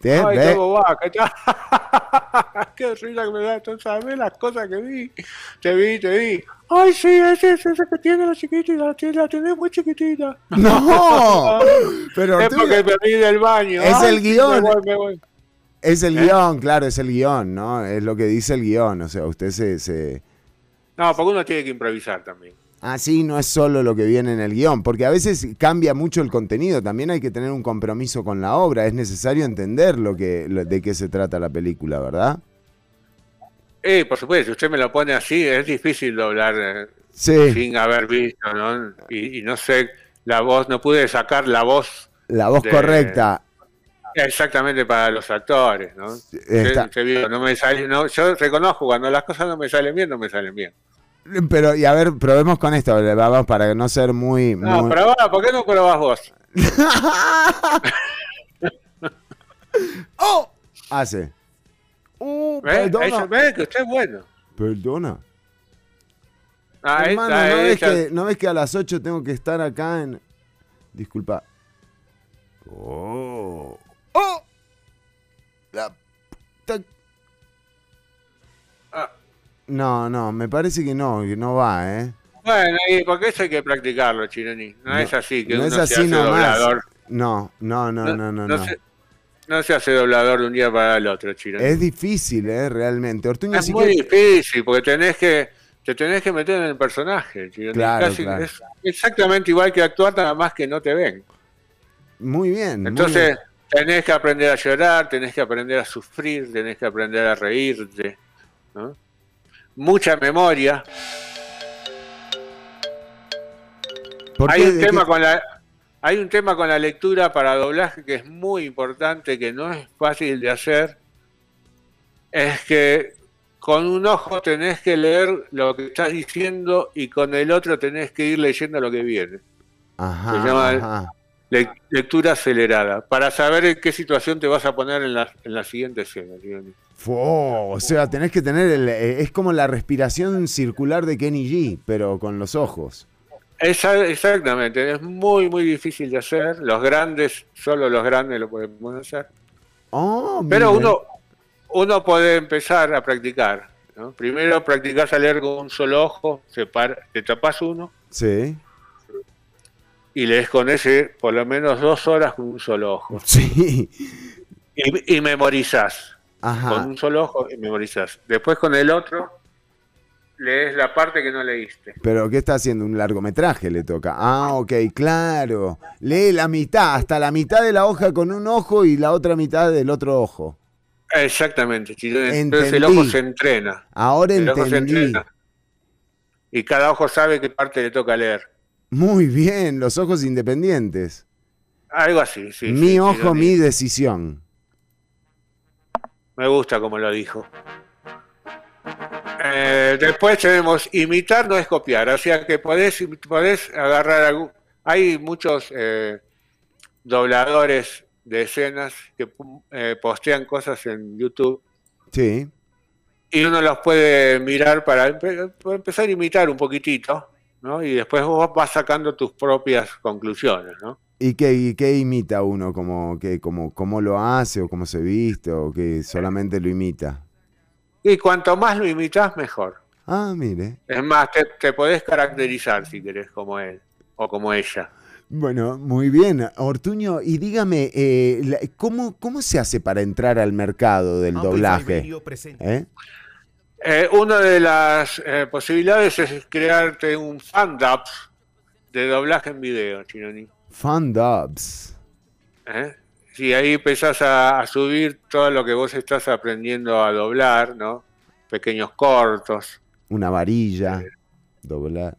¿Te Ay, qué boba, ¿qué risa que me da, tú sabes las cosas que vi. Te vi, te vi. Ay, sí, ese es ese que tiene la chiquitita, la tiene, la tiene muy chiquitita. No, pero es tú- porque vi del baño. Es Ay, el guion. Me voy, me voy. Es el ¿Eh? guion, claro, es el guion, ¿no? Es lo que dice el guion. O sea, usted se... se... No, porque uno tiene que improvisar también. Así no es solo lo que viene en el guion, porque a veces cambia mucho el contenido, también hay que tener un compromiso con la obra, es necesario entender lo que, lo- de qué se trata la película, ¿verdad? Eh, por supuesto, si usted me lo pone así, es difícil doblar eh, Sí. sin haber visto, ¿no? Y, y no sé, la voz, no pude sacar la voz La voz de- correcta. exactamente para los actores, ¿no? Está- Se- se vio, no me sale, no, yo reconozco cuando las cosas no me salen bien, no me salen bien. Pero, y a ver, probemos con esto, vamos, para no ser muy... No, muy- probá, ¿por qué no probás vos? ¡Oh! Hace. Uh, ¿Ves? perdona. Ves que usted es bueno. Perdona. Ah, Hermano, esta, ¿no ves, que, ¿no ves que a las 8 tengo que estar acá en... Disculpa. Oh. ¡Oh! La puta-. No, no, me parece que no, que no va, ¿eh? Bueno, y porque eso hay que practicarlo, Chironi. No, es así, que no uno es se hace nomás. doblador. No, no, no, no, no, no. Se, no se hace doblador de un día para el otro, Chironi. Es difícil, ¿eh? Realmente. Ortuño, Es muy difícil, porque tenés que, te tenés que meter en el personaje, Chironi. Claro, Casi- claro. Es exactamente igual que actuar, nada más que no te ven. Muy bien. muy Entonces, bien. tenés que aprender a llorar, tenés que aprender a sufrir, tenés que aprender a reírte. ¿no? Mucha memoria. ¿Por Hay un, ¿De tema con la, hay un tema con la lectura para doblaje que es muy importante, que no es fácil de hacer. Es que con un ojo tenés que leer lo que estás diciendo y con el otro tenés que ir leyendo lo que viene. Ajá, Se llama ajá. le- lectura acelerada, para saber en qué situación te vas a poner en la, en la siguiente escena. O sea, tenés que tener el, eh, es como la respiración circular de Kenny G, pero con los ojos. Esa- exactamente, es muy, muy difícil de hacer. Los grandes, solo los grandes lo podemos hacer. Oh, Pero uno, uno puede empezar a practicar. ¿no? Primero practicás a leer con un solo ojo, te tapas uno Sí. y lees con ese por lo menos dos horas con un solo ojo. Sí. Y, y memorizás. Ajá. Con un solo ojo y memorizás. Después con el otro lees la parte que no leíste. Pero ¿qué está haciendo? Un largometraje le toca. Ah, ok, claro. Lee la mitad, hasta la mitad de la hoja con un ojo y la otra mitad del otro ojo. Exactamente. Entonces el Entendí. ojo se entrena. Ahora El ojo se entendí. entrena. Y cada ojo sabe qué parte le toca leer. Muy bien, los ojos independientes. Algo así, sí. mi sí, ojo, mi decisión. Me gusta como lo dijo. Eh, después tenemos imitar no es copiar, o sea que podés, podés agarrar algún... Hay muchos eh, dobladores de escenas que eh, postean cosas en YouTube Sí. y uno los puede mirar para, empe- para empezar a imitar un poquitito, ¿no? Y después vos vas sacando tus propias conclusiones, ¿no? ¿Y qué, y qué imita uno? Como, que, como, ¿Cómo lo hace o cómo se viste o que solamente lo imita? Y cuanto más lo imitas, mejor. Ah, mire. Es más, te, te podés caracterizar si querés como él o como ella. Bueno, muy bien. Ortuño, y dígame, eh, ¿cómo, ¿cómo se hace para entrar al mercado del doblaje? ¿Eh? Eh, una de las eh, posibilidades es crearte un fandub de doblaje en video, Chironi. Fan dubs. ¿eh? si ahí empezás a, a subir todo lo que vos estás aprendiendo a doblar, ¿no? Pequeños cortos, Una varilla, doblar.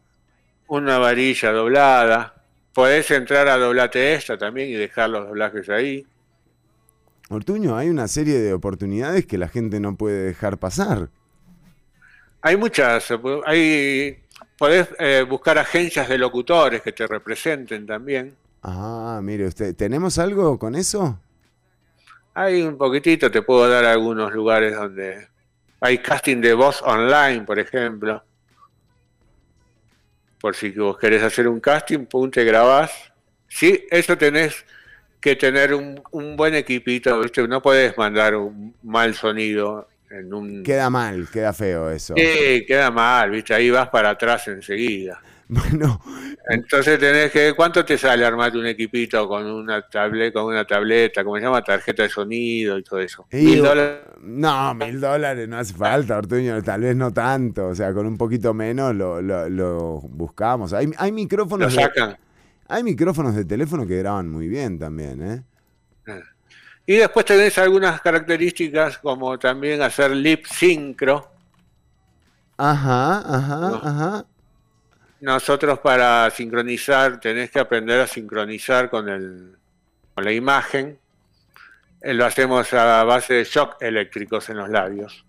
una varilla doblada. Podés entrar a Doblate Esta también y dejar los doblajes ahí. Ortuño, hay una serie de oportunidades que la gente no puede dejar pasar. Hay muchas, hay, podés eh, buscar agencias de locutores que te representen también. Ah, mire usted, ¿tenemos algo con eso? Hay un poquitito, te puedo dar algunos lugares donde hay casting de voz online, por ejemplo. Por si vos querés hacer un casting, pum, te grabás. Sí, eso tenés que tener un, un buen equipito, ¿viste? No podés mandar un mal sonido en un... Queda mal, queda feo eso. Sí, queda mal, ¿viste? Ahí vas para atrás enseguida. Bueno, Entonces tenés que, ¿cuánto te sale armarte un equipito con una tablet, con una tableta, como se llama, tarjeta de sonido y todo eso? Y- Mil dólares. No, mil dólares no hace falta, Ortuño, tal vez no tanto, o sea, con un poquito menos lo, lo- lo buscamos. Hay, hay micrófonos Lo de- sacan. hay micrófonos de teléfono que graban muy bien también, ¿eh? Y después tenés algunas características como también hacer lip sincro. Ajá, ajá, ajá. Nosotros para sincronizar tenés que aprender a sincronizar con, el, con la imagen. Eh, Lo hacemos a base de shock eléctricos en los labios.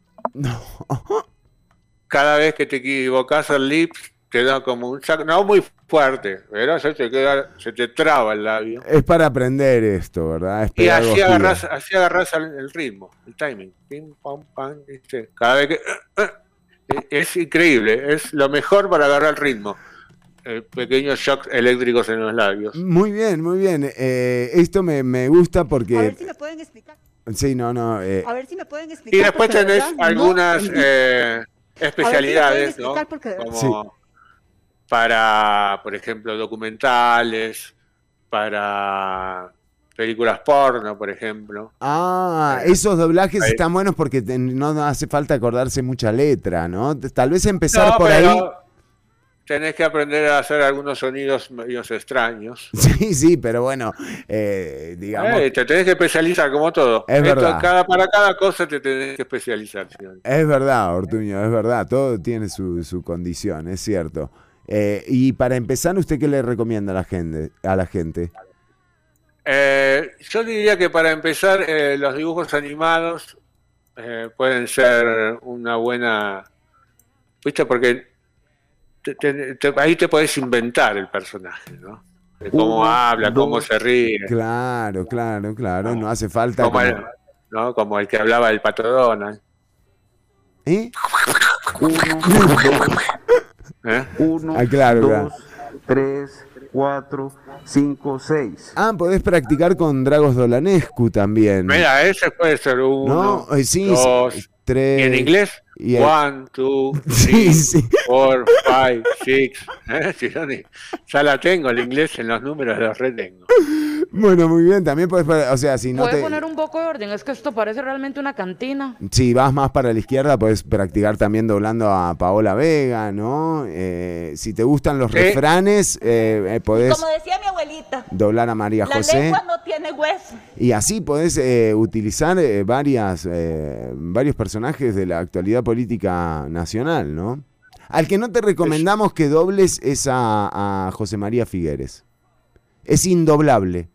Cada vez que te equivocas el lips, te da como un saco, no muy fuerte, pero se te, queda, se te traba el labio. Es para aprender esto, ¿verdad? Es Y así agarras, así agarras el, el ritmo, el timing. Pim, pam, pam. Cada vez que. Es increíble, es lo mejor para agarrar el ritmo. Eh, pequeños shocks eléctricos en los labios. Muy bien, muy bien. Eh, esto me, me gusta A ver porque... si me pueden explicar. Sí, no, no. eh, A ver si me pueden explicar. Y después porque de tenés no algunas eh, especialidades, ¿no? porque de Como para, por ejemplo, documentales, para películas porno, por ejemplo. Ah, esos doblajes Ahí. están buenos porque te- no hace falta acordarse mucha letra, ¿no? Tal vez empezar No, por ahí. Tenés que aprender a hacer algunos sonidos medios extraños. Sí, sí, pero bueno, eh, digamos. Eh, te tenés que especializar como todo. Es verdad. cada, para cada cosa te tenés que especializar. señor. Es verdad, Ortuño, es verdad. Todo tiene su, su condición, es cierto. Eh, y para empezar, ¿usted qué le recomienda a la gente? A la gente? Eh, yo diría que para empezar, eh, los dibujos animados eh, pueden ser una buena. ¿Viste? Porque te- te- te- ahí te podés inventar el personaje, ¿no? De cómo Uno, habla, cómo dos, se ríe. Claro, claro, claro. No hace falta. Como como- el, ¿no? como el que hablaba del pato Donald. ¿Eh? ¿eh? Uno, Ah, claro, dos, claro. tres, cuatro, cinco, seis. Ah, podés practicar con Dragos Dolanescu también. Mira, ese puede ser uno, No, eh, sí, dos, sí, tres. ¿Y en inglés? y el- One, two, Sí, three, sí. four, five, six. ¿Eh? Ya la tengo, el inglés en los números los retengo. Bueno, muy bien. También podés. para- O sea, si no Puede te. poner un poco de orden, es que esto parece realmente una cantina. Si vas más para la izquierda, puedes practicar también doblando a Paola Vega, ¿no? Eh, si te gustan los Sí. refranes, eh, eh, podés Como decía mi abuelita, doblar a María la José. lengua no tiene hueso. Y así podés eh, utilizar eh, varias, eh, varios personajes de la actualidad política nacional, ¿no? Al que no te recomendamos que dobles es a, a José María Figueres. Es indoblable.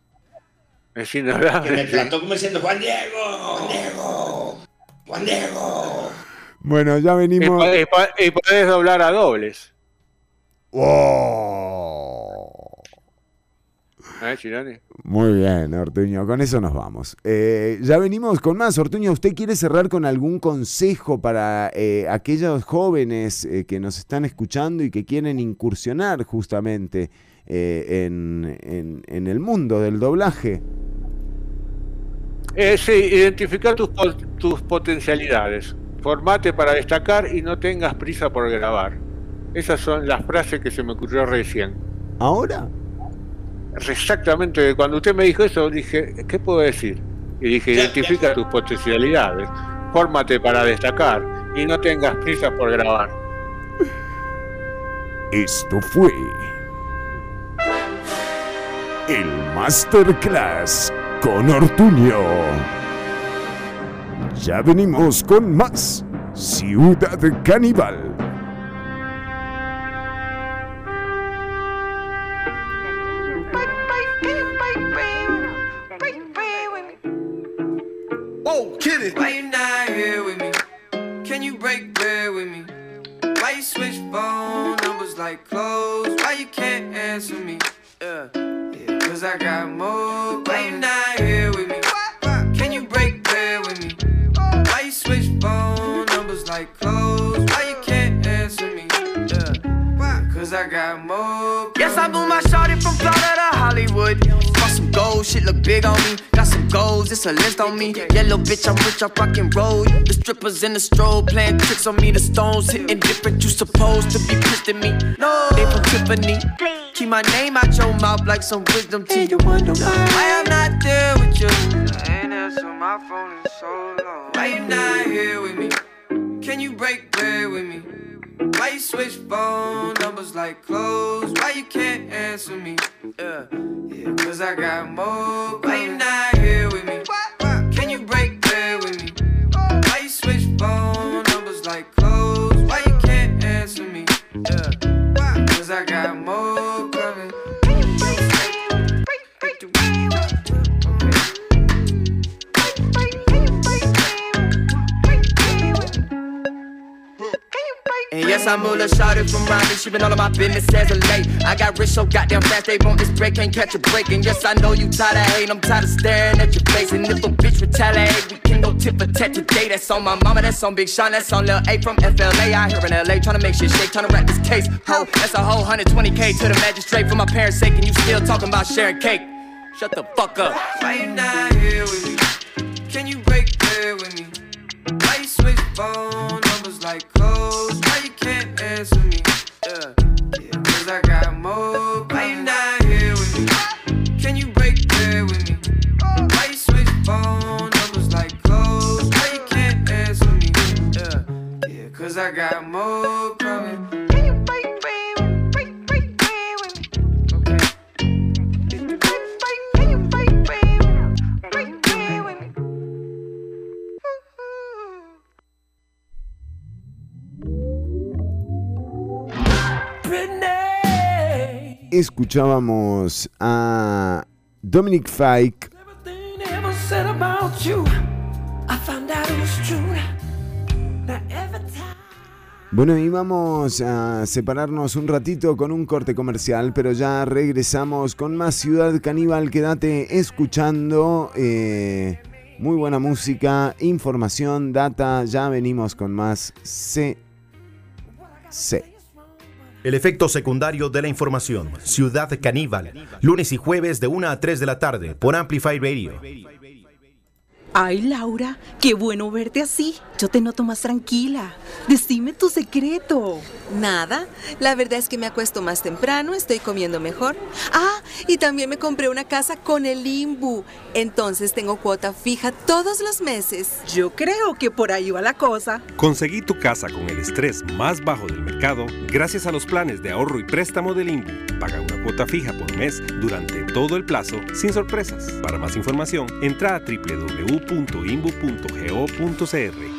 Es inolvidable. Que me trató como diciendo Juan Diego, Juan Diego, Juan Diego. Bueno, ya Y, venimos. y po- y podés doblar a dobles. ¿Eh, Chironi? Muy bien, Ortuño, con eso nos vamos. Eh, ya venimos con más. Ortuño, ¿usted quiere cerrar con algún consejo para eh, aquellos jóvenes eh, que nos están escuchando y que quieren incursionar justamente eh, en, en- en el mundo del doblaje? Eh, sí, identificar tus, tus potencialidades. Formate para destacar y no tengas prisa por grabar. Esas son las frases que se me ocurrió recién. ¿Ahora? Exactamente, cuando usted me dijo eso, dije, ¿qué puedo decir? Y dije, identifica tus potencialidades, fórmate para destacar y no tengas prisa por grabar. Esto fue el Masterclass con Ortuño. Ya venimos con más Ciudad Caníbal. Whoa, kid it. Why you not here with me? Can you break bread with me? Why you switch phone numbers like clothes? Why you can't answer me? Yeah, cause I got more. Why you not here with me? Can you break bread with me? Why you switch phone numbers like clothes? Why you can't answer me? Cause I got more. Yes, I moved my shorty from Florida to Hollywood. Bought some gold, shit look big on me. Got goals, it's a list on me. Yellow bitch, I'm rich, I rock and roll. The strippers in the stroll playing tricks on me. The stones hitting different, you supposed to be pissed at me. No, they from Tiffany. Keep my name out your mouth like some wisdom teeth. You wonder why I'm not there with you. I ain't answer my phone in so long. Why you not here with me? Can you break bread with me? Why you switch phone numbers like clothes? Why you can't answer me? Yeah, yeah, cause I got more. Shawty from Raleigh. She been all of my business as of late. I got rich so goddamn fast, they want this break, can't catch a break. And yes, I know you tired of hating, I'm tired of staring at your face. And if a bitch retaliate, we can go tip for tat today. That's on my mama, that's on Big Sean, that's on Lil A from FLA. Out here in LA, trying to make shit shake, trying to wrap this case. Ho, that's a whole 120k to the magistrate for my parents' sake. And you still talking about sharing cake. Shut the fuck up. Why you not here with me? Can you break bread with me? Why you switch phone numbers like clothes? Bread with me? Escuchábamos a Dominic Fike Bueno, y vamos a separarnos un ratito con un corte comercial, pero ya regresamos con más Ciudad Caníbal. Quédate escuchando. eh, muy buena música, información, data. Ya venimos con más C. C. El efecto secundario de la información. Ciudad Caníbal. Lunes y jueves de 1 a 3 de la tarde por Amplify Radio. Ay, Laura, qué bueno verte así. Yo te noto más tranquila. Decime tu secreto. Nada, la verdad es que me acuesto más temprano, estoy comiendo mejor. Ah, y también me compré una casa con el Imbu. Entonces tengo cuota fija todos los meses. Yo creo que por ahí va la cosa. Conseguí tu casa con el estrés más bajo del mercado gracias a los planes de ahorro y préstamo del INBU. Paga una cuota fija por mes durante todo el plazo sin sorpresas. Para más información, entra a www.imbu.go.cr.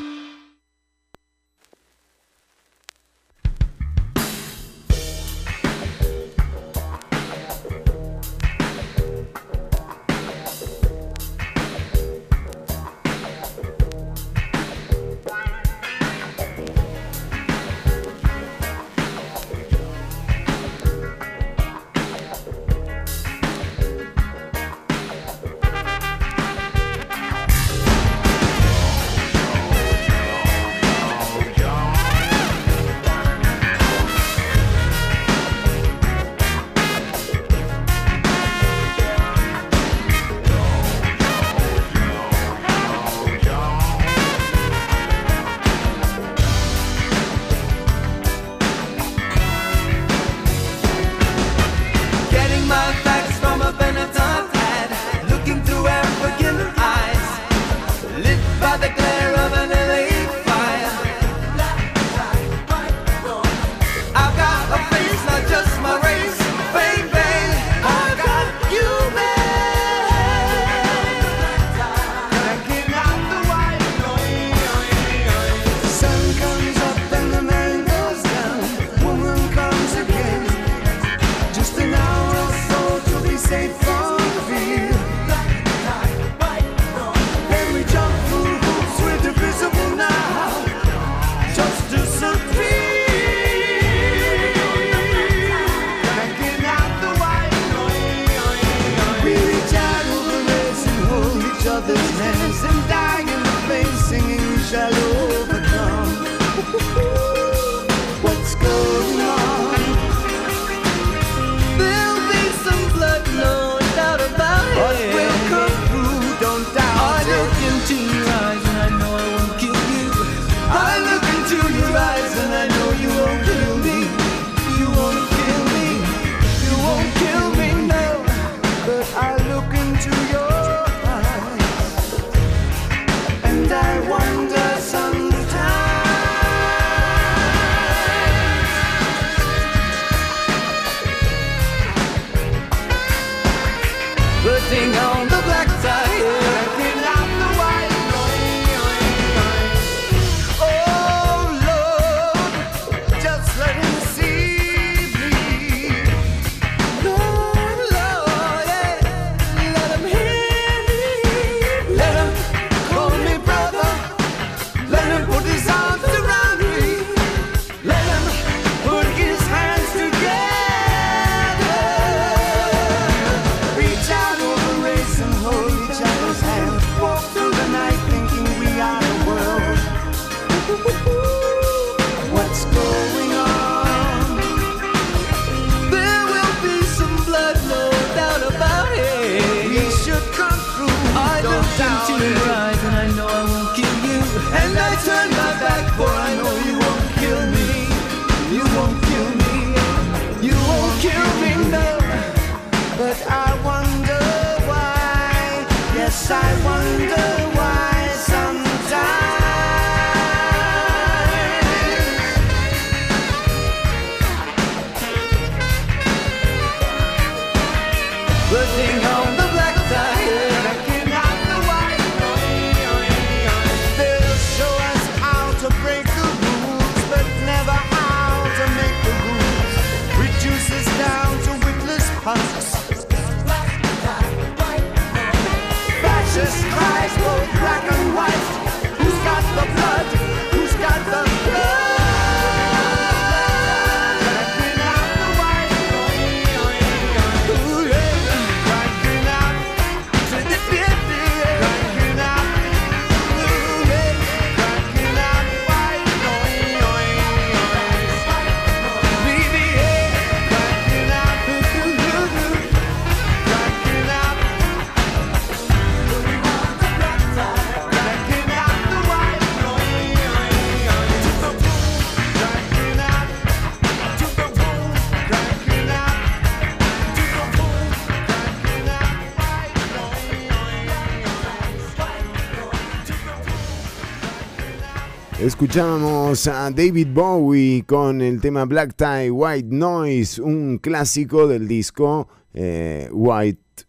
Escuchábamos a David Bowie con el tema Black Tie White Noise, un clásico del disco eh, White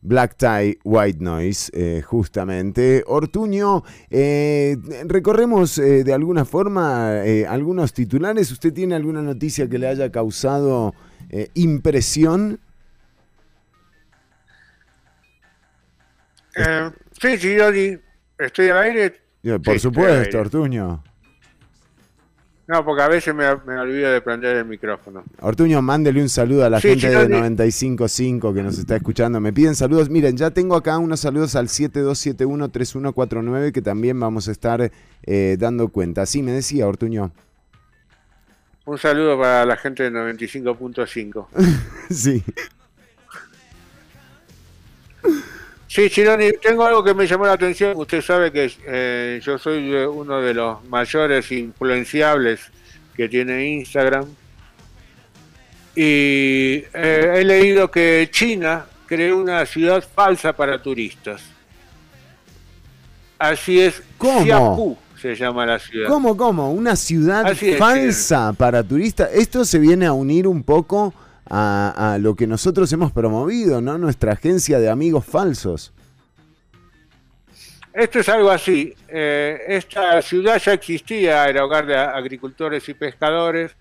Black Tie White Noise, eh, justamente. Ortuño, eh, recorremos de alguna forma algunos titulares. ¿Usted tiene alguna noticia que le haya causado impresión? Eh, sí, Gironi, estoy al aire. Por Sí, supuesto. Ortuño. No, porque a veces me, me olvido de prender el micrófono. Ortuño, mándele un saludo a la Sí, gente de Chironi. 95.5 que nos está escuchando. Me piden saludos. Miren, ya tengo acá unos saludos al 7271-3149 que también vamos a estar eh, dando cuenta. Sí, me decía Ortuño. Un saludo para la gente de 95.5. sí. Sí, Chironi, tengo algo que me llamó la atención. Usted sabe que eh, yo soy eh, uno de los mayores influenciables que tiene Instagram. Y eh, he leído que China creó una ciudad falsa para turistas. Así es, ¿Cómo? Xiapu se llama la ciudad. ¿Cómo, cómo? Una ciudad Así es, falsa para turistas. Esto se viene a unir un poco a, lo que nosotros hemos promovido, ¿no? Nuestra agencia de amigos falsos. Esto es algo así. Eh, esta ciudad ya existía, era hogar de agricultores y pescadores,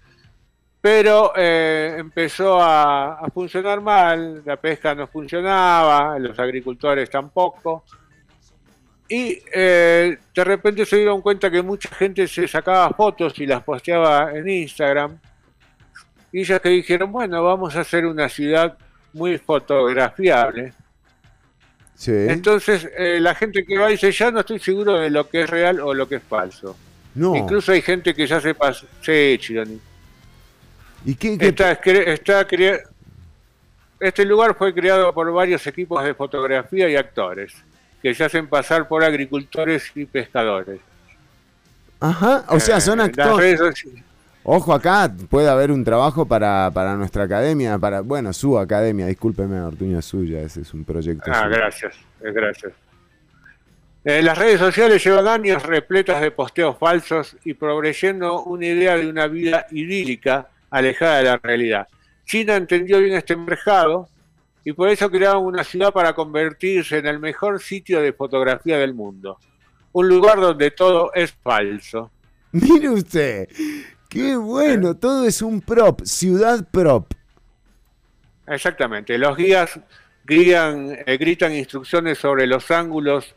pero eh, empezó a, a funcionar mal, la pesca no funcionaba, los agricultores tampoco, y eh, de repente se dieron cuenta que mucha gente se sacaba fotos y las posteaba en Instagram, y ellos que dijeron, bueno, vamos a hacer una ciudad muy fotografiable. Sí. Entonces, eh, la gente que va dice, ya no estoy seguro de lo que es real o lo que es falso. No. Incluso hay gente que ya se pasó. Sí, Chironi. ¿Y qué, qué- Está, está crea- Este lugar fue creado por varios equipos de fotografía y actores, que se hacen pasar por agricultores y pescadores. Ajá, o sea, son Eh, actores. soci- Ojo acá, puede haber un trabajo para, para nuestra academia, para, bueno, su academia, discúlpeme, Ortuño es suya, ese es un proyecto. Ah, suyo. gracias, eh, gracias. Eh, las redes sociales llevan años repletas de posteos falsos y progreyendo una idea de una vida idílica alejada de la realidad. China entendió bien este mercado y por eso crearon una ciudad para convertirse en el mejor sitio de fotografía del mundo. Un lugar donde todo es falso. Mire usted, qué bueno, todo es un prop, ciudad prop. Exactamente. Los guías guían, eh, gritan instrucciones sobre los ángulos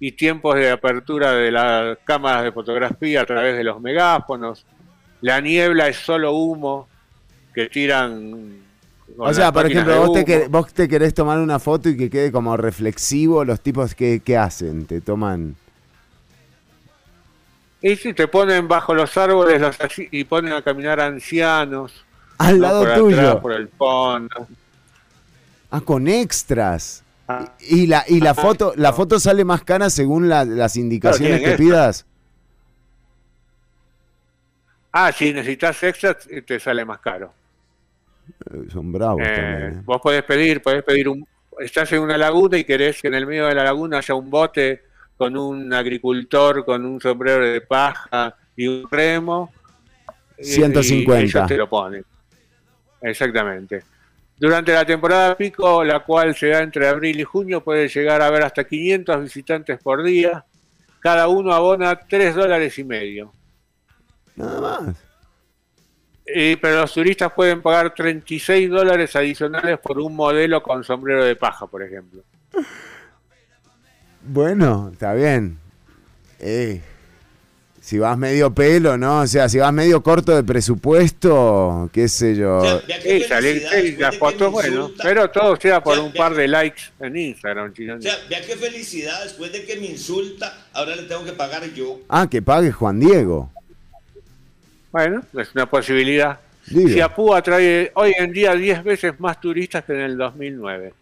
y tiempos de apertura de las cámaras de fotografía a través de los megáfonos. La niebla es solo humo que tiran. O sea, por ejemplo, te, vos te querés tomar una foto y que quede como reflexivo, los tipos que, que hacen, te toman... Y si te ponen bajo los árboles los y ponen a caminar ancianos. Al lado por tuyo. Atrás, por el fondo. Ah, con extras. Ah. Y la, y la foto, la foto sale más cara según la- las indicaciones que pidas. Ah, si necesitas extras, eh, te sale más caro. Eh, Son bravos Eh, también. ¿eh? Vos podés pedir, podés pedir un. Estás en una laguna y querés que en el medio de la laguna haya un bote con un agricultor con un sombrero de paja y un remo. y- 150. Y ellos te lo ponen. Exactamente. Durante la temporada pico, la cual se da entre abril y junio, puede llegar a haber hasta 500 visitantes por día. Cada uno abona 3 dólares y medio. Nada más. Y- pero los turistas pueden pagar 36 dólares adicionales por un modelo con sombrero de paja, por ejemplo. Bueno, está bien. Eh, si vas medio pelo, ¿no? O sea, si vas medio corto de presupuesto, qué sé yo. Sí, salir, sí, las fotos, bueno, pero todo sea por un par de likes en Instagram, chino. O sea, vea qué felicidad, después de que me insulta, ahora le tengo que pagar yo. Ah, que pague Juan Diego. Bueno, es una posibilidad. Digo. Siapú atrae hoy en día 10 veces más turistas que en el 2009.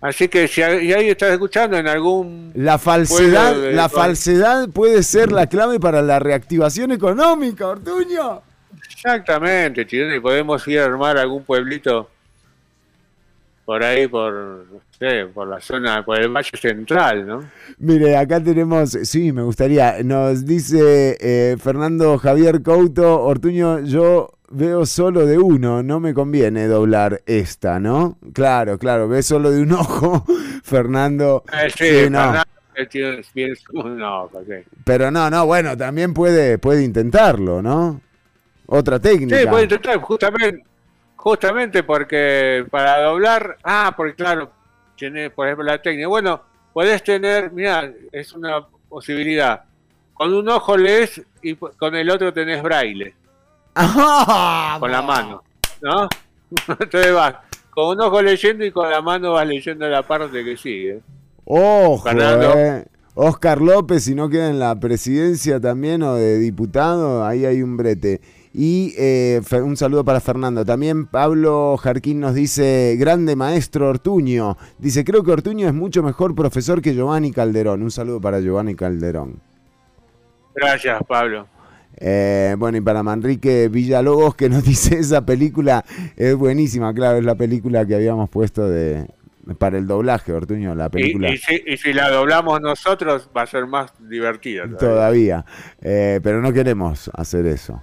Así que si ahí estás escuchando en algún La falsedad, de- la falsedad puede ser la clave para la reactivación económica, Ortuño. Exactamente, chileno, y podemos ir a armar algún pueblito por ahí, por, no sé, por la zona, por el Valle Central, ¿no? Mire, acá tenemos, sí, me gustaría, nos dice eh, Fernando Javier Couto, Ortuño, yo veo solo de uno, no me conviene doblar esta, ¿no? Claro, claro, ve solo de un ojo, Fernando. Eh, sí. Pero no, no, bueno, también puede, puede intentarlo, ¿no? Otra técnica. Sí, puede intentar, justamente, justamente porque para doblar, ah, porque claro, tiene, por ejemplo, la técnica. Bueno, podés tener, mira, es una posibilidad. Con un ojo lees y con el otro tenés braille. Con la mano, ¿no? Entonces vas con un ojo leyendo y con la mano vas leyendo la parte que sigue. Ojo, Fernando. eh. Oscar López, si no queda en la presidencia también o de diputado, ahí hay un brete. Y eh, un saludo para Fernando. También Pablo Jarquín nos dice, grande maestro Ortuño. Dice, creo que Ortuño es mucho mejor profesor que Giovanni Calderón. Un saludo para Giovanni Calderón. Gracias, Pablo. Eh, bueno, y para Manrique Villalobos que nos dice esa película es buenísima, claro, es la película que habíamos puesto de para el doblaje, Ortuño, la Y, película. y si, y si la doblamos nosotros va a ser más divertida. todavía. Todavía. Eh, pero no queremos hacer eso.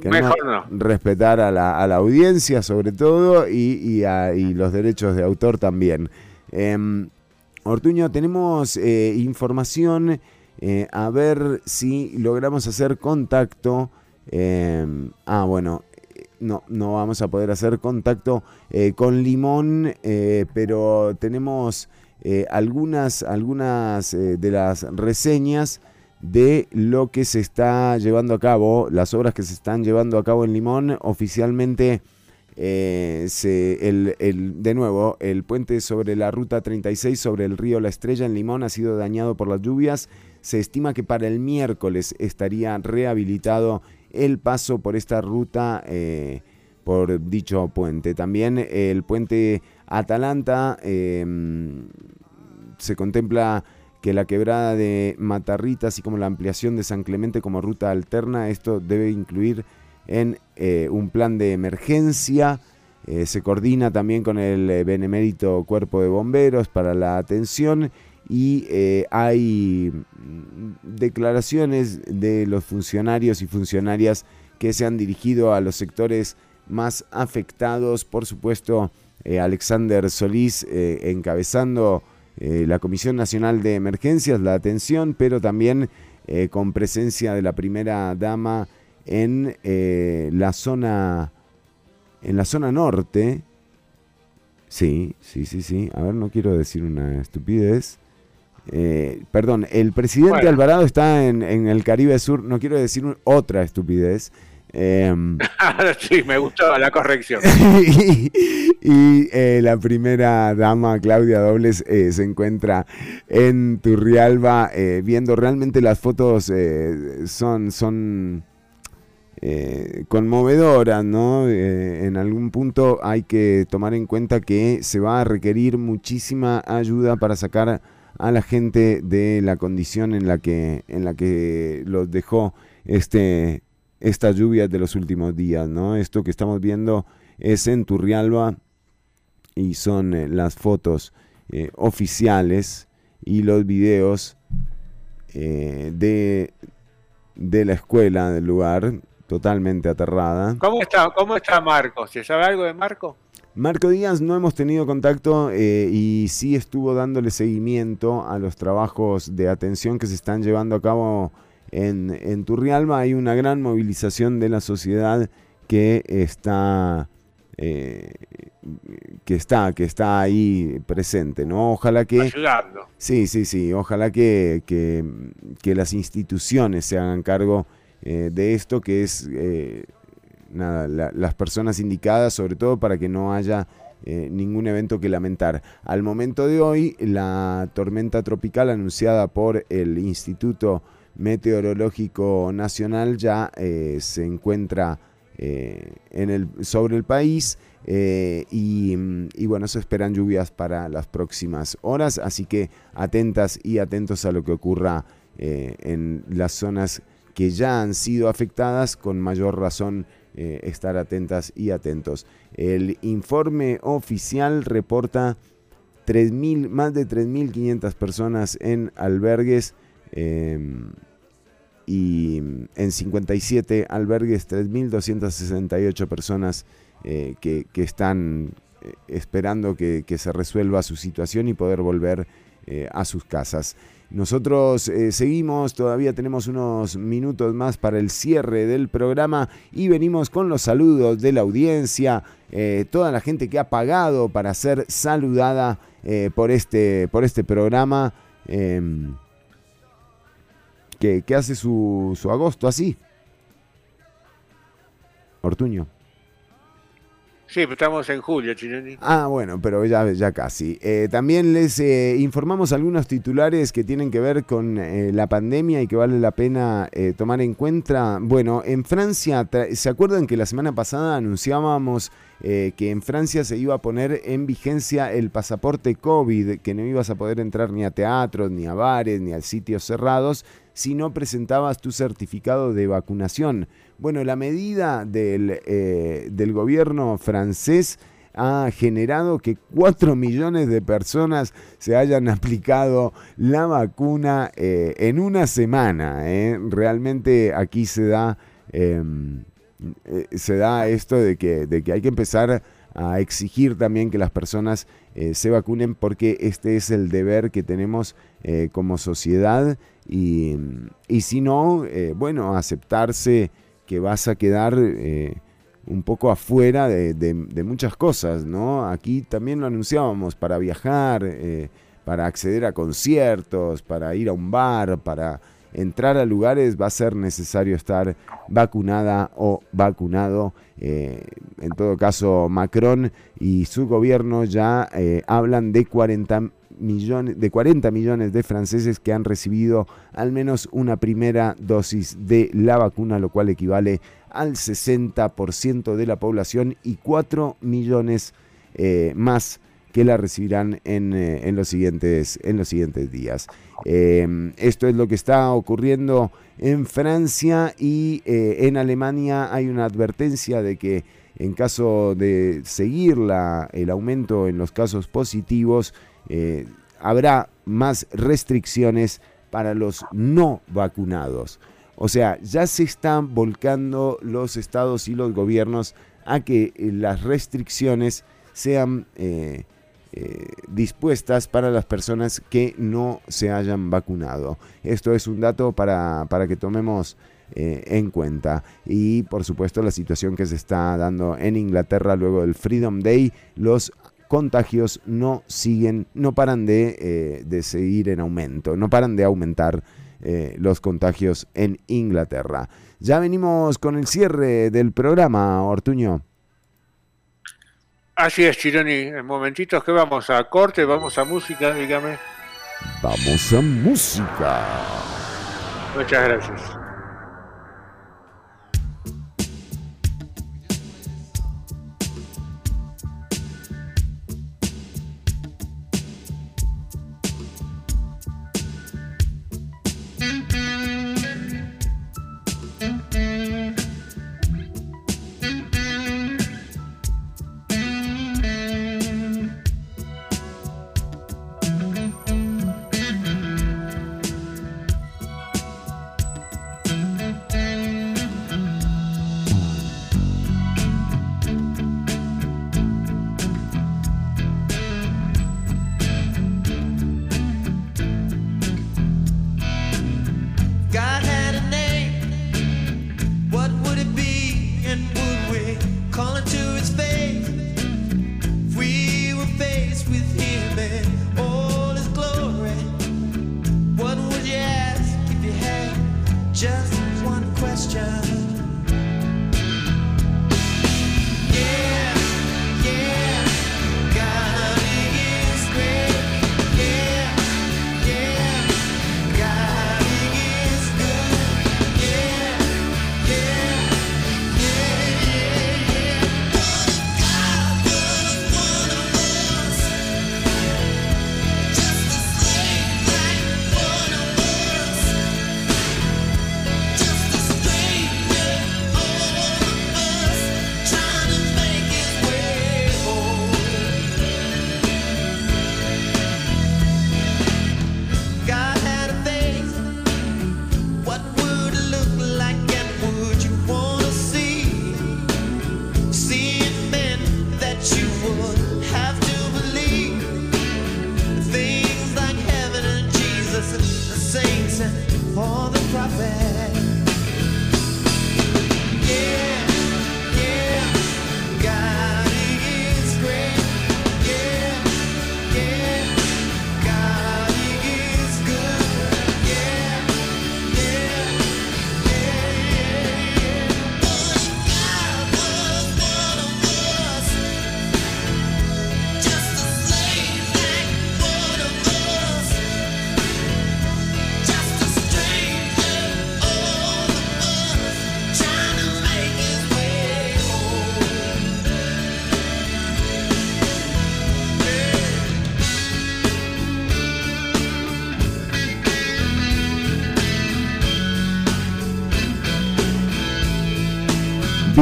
Queremos Mejor no. respetar a la, a la audiencia sobre todo y, y a- y los derechos de autor también. Em, Ortuño, tenemos eh, información, eh, a ver si logramos hacer contacto. em, ah, bueno, eh, no, no vamos a poder hacer contacto eh, con Limón, pero tenemos algunas, algunas de las reseñas de lo que se está llevando a cabo, las obras que se están llevando a cabo en Limón. Oficialmente, de nuevo, el puente sobre la ruta 36 sobre el río La Estrella en Limón ha sido dañado por las lluvias. Se estima que para el miércoles estaría rehabilitado el paso por esta ruta. eh, por dicho puente. También el puente Atalanta eh, se contempla que la quebrada de Matarrita, así como la ampliación de San Clemente como ruta alterna, esto debe incluir en eh, un plan de emergencia. Eh, se coordina también con el Benemérito Cuerpo de Bomberos para la atención y eh, hay mm, declaraciones de los funcionarios y funcionarias que se han dirigido a los sectores más afectados. Por supuesto, eh, Alexander Solís eh, encabezando la Comisión Nacional de Emergencias, la atención, pero también con presencia de la primera dama en la zona en la zona norte. Sí, sí, sí, sí. A ver, no quiero decir una estupidez. Eh, perdón, el presidente Bueno. Alvarado está en, en el Caribe Sur. No quiero decir otra estupidez. Em, sí, me gustó la corrección. y y, eh, la primera dama, Claudia Dobles, eh, se encuentra en Turrialba viendo realmente las fotos son, son eh, conmovedoras, ¿no? Eh, en algún punto hay que tomar en cuenta que se va a requerir muchísima ayuda para sacar a la gente de la condición en la que, en la que los dejó este estas lluvias de los últimos días, ¿no? Esto que estamos viendo es en Turrialba y son eh, las fotos eh, oficiales y los videos eh, de, de la escuela del lugar, totalmente aterrada. ¿Cómo está, ¿Cómo está Marco? ¿Se sabe algo de Marco? Marco Díaz no hemos tenido contacto eh, y sí estuvo dándole seguimiento a los trabajos de atención que se están llevando a cabo en, en Turrialba. Hay una gran movilización de la sociedad que está, eh, que está, que está ahí presente, ¿no? Ojalá que... Ayudando. Sí, sí, sí. Ojalá que, que, que las instituciones se hagan cargo eh, de esto, que es eh, nada, la- las personas indicadas, sobre todo para que no haya eh, ningún evento que lamentar. Al momento de hoy, la tormenta tropical anunciada por el Instituto Meteorológico Nacional ya eh, se encuentra eh, en el, sobre el país. y, bueno, se esperan lluvias para las próximas horas, así que atentas y atentos a lo que ocurra en las zonas que ya han sido afectadas, con mayor razón eh, estar atentas y atentos. El informe oficial reporta 3.000, más de 3.500 personas en albergues eh, y en 57 albergues 3.268 personas eh, que, que están eh, esperando que, que se resuelva su situación y poder volver eh, a sus casas. Nosotros eh, seguimos, todavía tenemos unos minutos más para el cierre del programa y venimos con los saludos de la audiencia, eh, toda la gente que ha pagado para ser saludada eh, por, este, por este programa em, que, hace su agosto así. Ortuño. Sí, estamos en julio, Chironi. Ah, bueno, pero ya, ya casi. Eh, también les eh, informamos algunos titulares que tienen que ver con eh, la pandemia y que vale la pena eh, tomar en cuenta. Bueno, en Francia, ¿se acuerdan que la semana pasada anunciábamos eh, que en Francia se iba a poner en vigencia el pasaporte COVID, que no ibas a poder entrar ni a teatros, ni a bares, ni a sitios cerrados, si no presentabas tu certificado de vacunación? Bueno, la medida del, eh, del gobierno francés ha generado que 4 millones de personas se hayan aplicado la vacuna eh, en una semana. ¿eh? Realmente aquí se da, eh, se da esto de que, de que hay que empezar a exigir también que las personas se vacunen porque este es el deber que tenemos como sociedad y, y si no, bueno, aceptarse que vas a quedar eh, un poco afuera de, muchas cosas, ¿no? Aquí también lo anunciábamos para viajar, eh, para acceder a conciertos, para ir a un bar, para entrar a lugares va a ser necesario estar vacunada o vacunado. Eh, en todo caso, Macron y su gobierno ya hablan de 40 millones, de 40 millones de franceses que han recibido al menos una primera dosis de la vacuna, lo cual equivale al 60% de la población y 4 millones eh, más que la recibirán en, eh, en los, siguientes, en los siguientes días. Eh, esto es lo que está ocurriendo en Francia y en Alemania hay una advertencia de que en caso de seguir el aumento en los casos positivos, eh, habrá más restricciones para los no vacunados. O sea, ya se están volcando los estados y los gobiernos a que eh, las restricciones sean eh, dispuestas para las personas que no se hayan vacunado. Esto es un dato para, para que tomemos en cuenta. Y por supuesto la situación que se está dando en Inglaterra luego del Freedom Day, los contagios no siguen, no paran de, eh, de seguir en aumento, no paran de aumentar eh, los contagios en Inglaterra. Ya venimos con el cierre del programa, Ortuño. Así es, Chironi. En momentitos que vamos a corte, vamos a música, dígame. Vamos a música. Muchas gracias. question.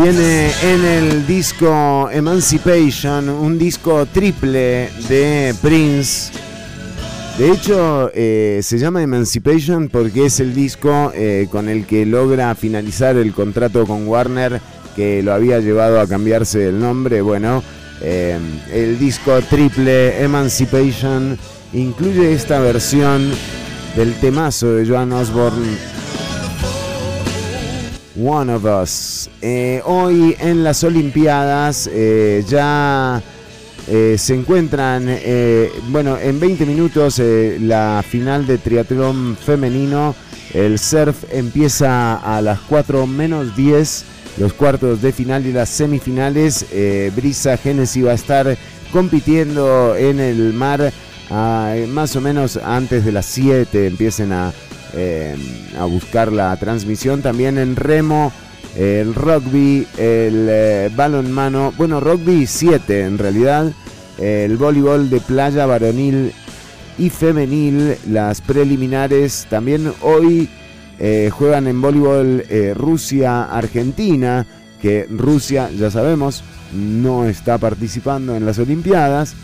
Viene en el disco Emancipation, un disco triple de Prince. De hecho, eh, se llama Emancipation porque es el disco eh, con el que logra finalizar el contrato con Warner, que lo había llevado a cambiarse el nombre. Bueno, eh, el disco triple Emancipation incluye esta versión del temazo de Joan Osborne One of Us. Eh, hoy en las Olimpiadas eh, ya eh, se encuentran, bueno, en 20 minutos la final de triatlón femenino. El surf empieza a las 4 menos 10, los cuartos de final y las semifinales. Brisa Genesis va a estar compitiendo en el mar ah, más o menos antes de las 7 empiecen a eh, a buscar la transmisión. También en remo, el rugby, el eh, balonmano, bueno, rugby 7 en realidad, el voleibol de playa varonil y femenil, las preliminares. También hoy eh, juegan en voleibol Rusia-Argentina, que Rusia, ya sabemos, no está participando en las Olimpiadas.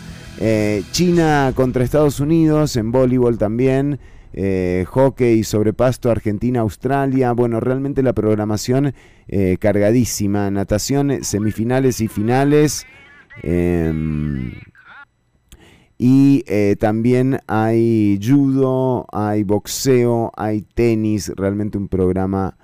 China contra Estados Unidos en voleibol también. Eh, hockey sobre pasto Argentina-Australia. Bueno, realmente la programación eh, cargadísima. Natación, semifinales y finales. Em, y eh, también hay judo, hay boxeo, hay tenis. Realmente un programa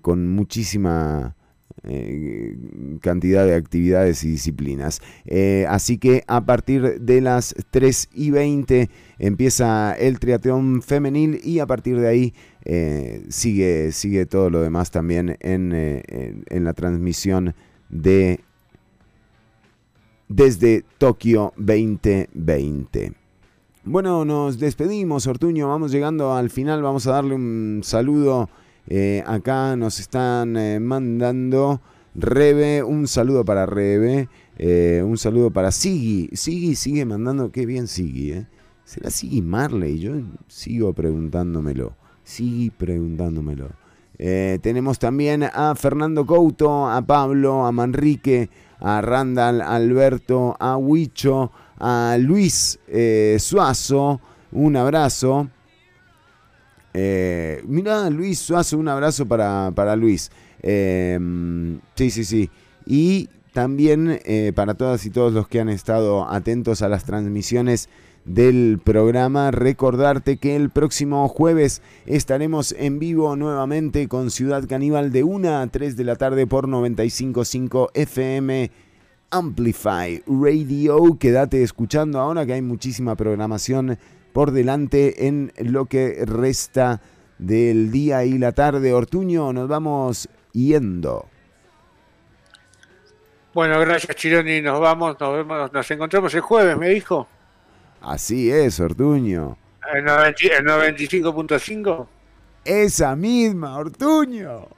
con muchísima eh, cantidad de actividades y disciplinas. Eh, así que a partir de las 3 y 20 empieza el triatlón femenil y a partir de ahí eh, sigue, sigue todo lo demás también en, en- en la transmisión de desde Tokio 2020. Bueno, nos despedimos, Ortuño. Vamos llegando al final. Vamos a darle un saludo. Eh, acá nos están eh, mandando Rebe. Un saludo para Rebe. eh, un saludo para Sigi. Sigi sigue mandando. Qué bien Sigi. ¿Será Sigi Marley? Yo sigo preguntándomelo. Sigue preguntándomelo. Tenemos también a Fernando Couto, a Pablo, a Manrique, a Randall, a Alberto, a Huicho, a Luis Suazo. Un abrazo. Eh, mirá, Luis Suazo, un abrazo para, para Luis. Eh, sí, sí, sí. Y también eh, para todas y todos los que han estado atentos a las transmisiones del programa, recordarte que el próximo jueves estaremos en vivo nuevamente con Ciudad Caníbal de 1 a 3 de la tarde por 95.5 FM Amplify Radio. Quédate escuchando ahora que hay muchísima programación por delante en lo que resta del día y la tarde. Ortuño, nos vamos yendo. Bueno, gracias Chironi, nos vamos, nos vemos, nos encontramos el jueves, me dijo. Así es, Ortuño. El 90 el 95.5. Esa misma, Ortuño.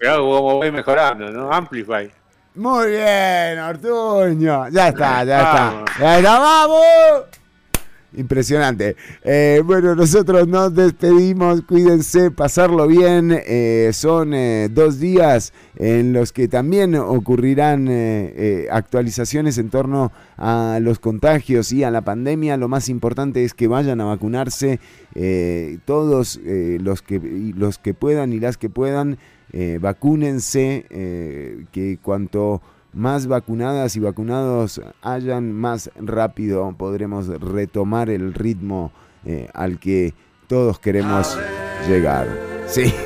Mirá cómo voy mejorando, ¿no? Amplify. Muy bien, Ortuño. Ya está, ya Vamos. está. Ya está, vamos. Impresionante. Eh, bueno, nosotros nos despedimos. Cuídense, pasarlo bien. Eh, son eh, dos días en los que también ocurrirán actualizaciones en torno a los contagios y a la pandemia. Lo más importante es que vayan a vacunarse todos los, que, los que puedan y las que puedan. vacúnense, que cuanto más vacunadas y vacunados hayan, más rápido podremos retomar el ritmo eh, al que todos queremos llegar. Sí.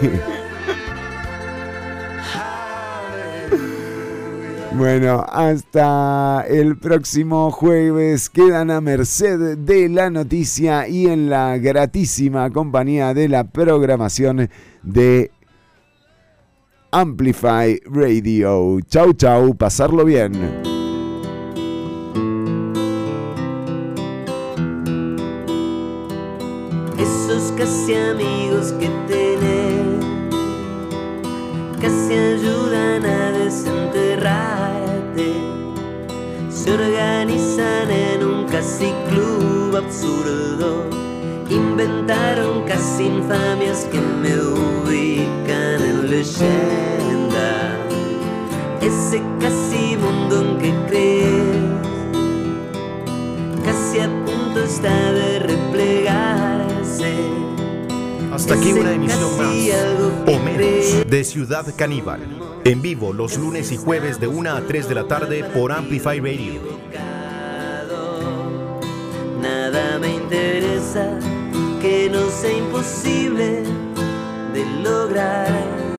Bueno, hasta el próximo jueves. Quedan a merced de la noticia y en la gratísima compañía de la programación de Amplify Radio. Chau, chau, pasarlo bien. esos casi amigos que tenés, casi ayudan a desenterrarte, se organizan en un casi club absurdo, inventaron casi infamias que me ubican en leyenda, ese casi mundo en que crees, casi a punto está de replegarse. Hasta aquí una emisión más, o menos, de Ciudad Caníbal. En vivo los lunes y jueves de 1 a 3 de la tarde por Amplify Radio. Nada me interesa que no sea imposible de lograr.